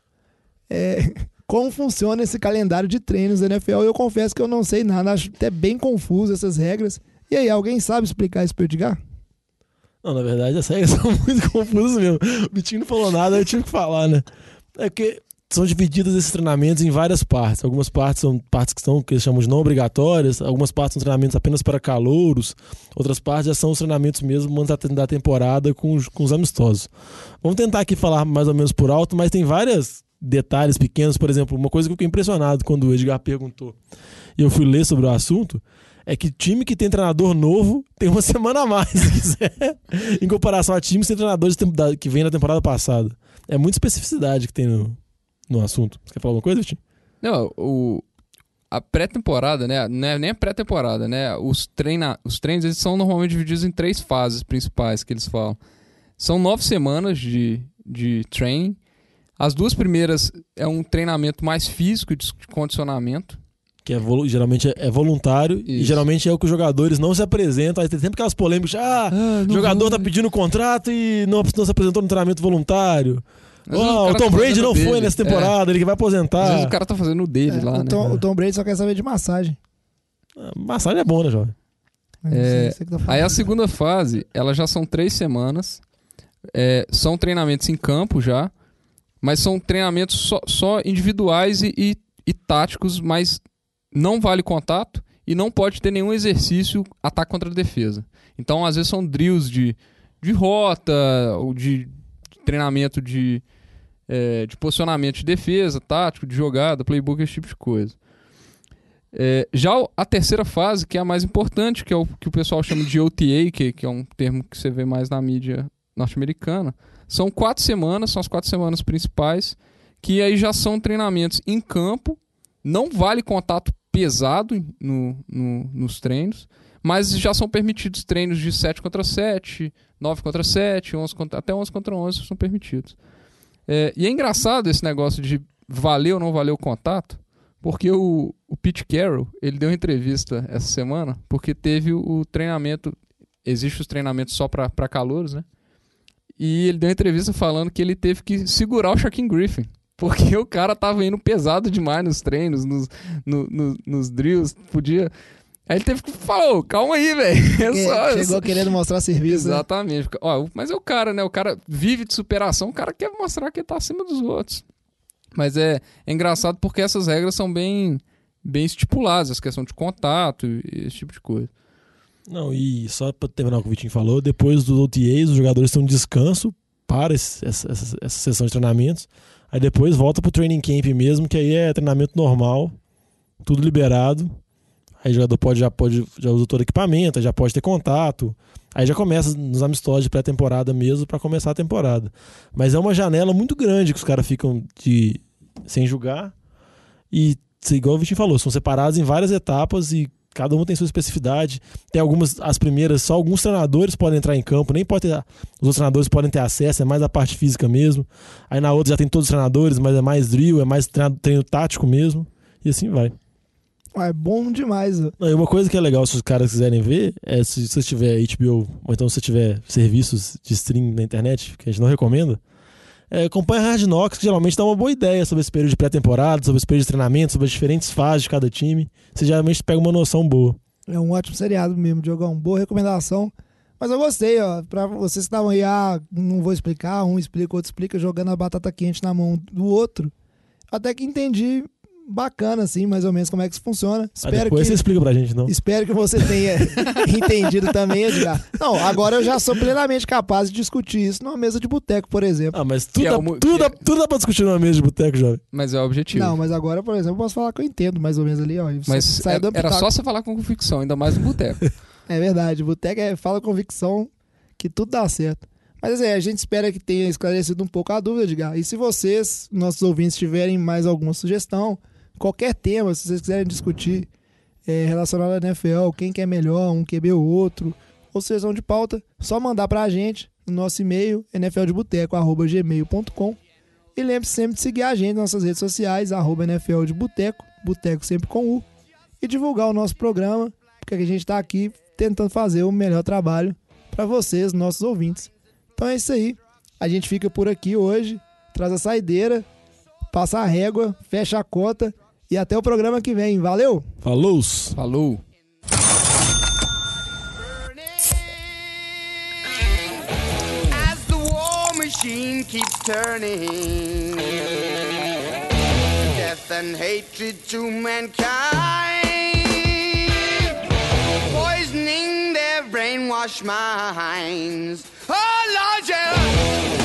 é, como funciona esse calendário de treinos da NFL. Eu confesso que eu não sei nada, acho até bem confuso essas regras. E aí, alguém sabe explicar isso pro Edgar? Não, na verdade, as regras são muito confusas mesmo. O Bitinho não falou nada, eu tive que falar, né? É porque são divididos esses treinamentos em várias partes. Algumas partes são partes que são que eles chamam de não obrigatórias, algumas partes são treinamentos apenas para calouros, outras partes já são os treinamentos mesmo antes da temporada com os, com os amistosos. Vamos tentar aqui falar mais ou menos por alto, mas tem vários detalhes pequenos. Por exemplo, uma coisa que eu fiquei impressionado quando o Edgar perguntou e eu fui ler sobre o assunto é que time que tem treinador novo tem uma semana a mais, se quiser, em comparação a times que tem treinadores de tempo- da- que vem na temporada passada. É muita especificidade que tem no, no assunto. Você quer falar alguma coisa, Vitinho? Não, o, a pré-temporada, né? Não é nem a pré-temporada, né? Os, treina, os treinos eles são normalmente divididos em três fases principais que eles falam. São nove semanas de, de training. As duas primeiras é um treinamento mais físico de condicionamento. Que é geralmente é, é voluntário e Isso. geralmente é o que os jogadores não se apresentam. Aí tem sempre aquelas polêmicas. Ah, o jogador tá pedindo contrato e não, não se apresentou no treinamento voluntário. Ó, o o Tom tá Brady não dele. foi nessa É. temporada, ele que vai Às vezes aposentar. o cara tá fazendo o dele É, lá, o, né? Tom, o Tom Brady só quer saber de massagem. Ah, Massagem é bom, né, jovem? É, sei, que tá falando. Aí a segunda fase, ela já são três semanas. É, são treinamentos em campo já, mas são treinamentos só, só individuais e, e- e táticos, mas não vale contato e não pode ter nenhum exercício ataque contra defesa. Então, às vezes, são drills de, de rota, ou de treinamento de, é, de posicionamento de defesa, tático, de jogada, playbook, esse tipo de coisa. É, já a terceira fase, que é a mais importante, que é o que o pessoal chama de OTA, que, que é um termo que você vê mais na mídia norte-americana, são quatro semanas, são as quatro semanas principais, que aí já são treinamentos em campo, não vale contato pesado no, no- nos treinos, mas já são permitidos treinos de 7 contra 7, 9 contra 7, 11 contra, até 11 contra 11 são permitidos. É, e é engraçado esse negócio de valer ou não valer o contato, porque o, o Pete Carroll, ele deu uma entrevista essa semana, porque teve o, o treinamento, existe os treinamentos só para calouros, né? E ele deu uma entrevista falando que ele teve que segurar o Shaquem Griffin. Porque o cara tava indo pesado demais nos treinos, nos, no- no- nos drills, podia... Aí ele teve que falar, "Ô, calma aí, velho. É Chegou querendo mostrar serviço. né? Exatamente. Ó, mas é o cara, né? O cara vive de superação, o cara quer mostrar que ele tá acima dos outros. Mas é, é engraçado porque essas regras são bem, bem estipuladas, essa questão de contato e esse tipo de coisa. Não, e só pra terminar o que o Vitinho falou, depois dos OTAs, os jogadores têm um descanso para esse- essa, essa, essa sessão de treinamentos. Aí depois volta pro training camp mesmo, que aí é treinamento normal, tudo liberado. Aí o jogador pode, já pode já usa todo o equipamento, já pode ter contato. Aí já começa nos amistosos de pré-temporada mesmo para começar a temporada. Mas é uma janela muito grande que os caras ficam de sem julgar. E igual o Vitinho falou, são separados em várias etapas e cada um tem sua especificidade. Tem algumas, as primeiras, só alguns treinadores podem entrar em campo, nem pode ter, os outros treinadores podem ter acesso, é mais a parte física mesmo. Aí na outra já tem todos os treinadores, mas é mais drill, é mais treino, treino tático mesmo. E assim vai. Ah, é bom demais. ó. Não, e uma coisa que é legal se os caras quiserem ver é se você tiver HBO, ou então se você tiver serviços de stream na internet, que a gente não recomenda, é, acompanha Hard Knocks, que geralmente dá uma boa ideia sobre esse período de pré-temporada, sobre esse período de treinamento, sobre as diferentes fases de cada time. Você geralmente pega uma noção boa. É um ótimo seriado mesmo, Diogão. Boa recomendação. Mas eu gostei, ó. Pra vocês que estavam aí, ah, não vou explicar, um explica, outro explica, jogando a batata quente na mão do outro. Até que entendi bacana, assim, mais ou menos como é que isso funciona. Espero depois que. você explica pra gente, não. Espero que você tenha entendido também, Edgar. Não, agora eu já sou plenamente capaz de discutir isso numa mesa de boteco, por exemplo. Ah, mas tudo, é dá, uma- tudo, é- tudo dá pra discutir numa mesa de boteco, jovem. Mas é o objetivo. Não, mas agora, por exemplo, eu posso falar que eu entendo mais ou menos ali, ó. Mas sai é- era só você falar com convicção, ainda mais no boteco. É verdade, boteco é fala convicção que tudo dá certo. Mas é, a gente espera que tenha esclarecido um pouco a dúvida, Edgar. E se vocês, nossos ouvintes, tiverem mais alguma sugestão, qualquer tema, se vocês quiserem discutir é, relacionado à NFL, quem que é melhor, um QB ou outro, ou sugestão de pauta, só mandar pra gente no nosso e-mail, nfldeboteco.gmail.com e lembre-se sempre de seguir a gente nas nossas redes sociais, arroba NFL Boteco, sempre com U, e divulgar o nosso programa, porque a gente está aqui tentando fazer o melhor trabalho para vocês, nossos ouvintes. Então é isso aí. A gente fica por aqui hoje, traz a saideira, passa a régua, fecha a conta e até o programa que vem. Valeu! Falou! Falou. as the war machine keeps turning. Death and hatred to mankind, poisoning their brainwashed minds. Oh, Lord, yeah.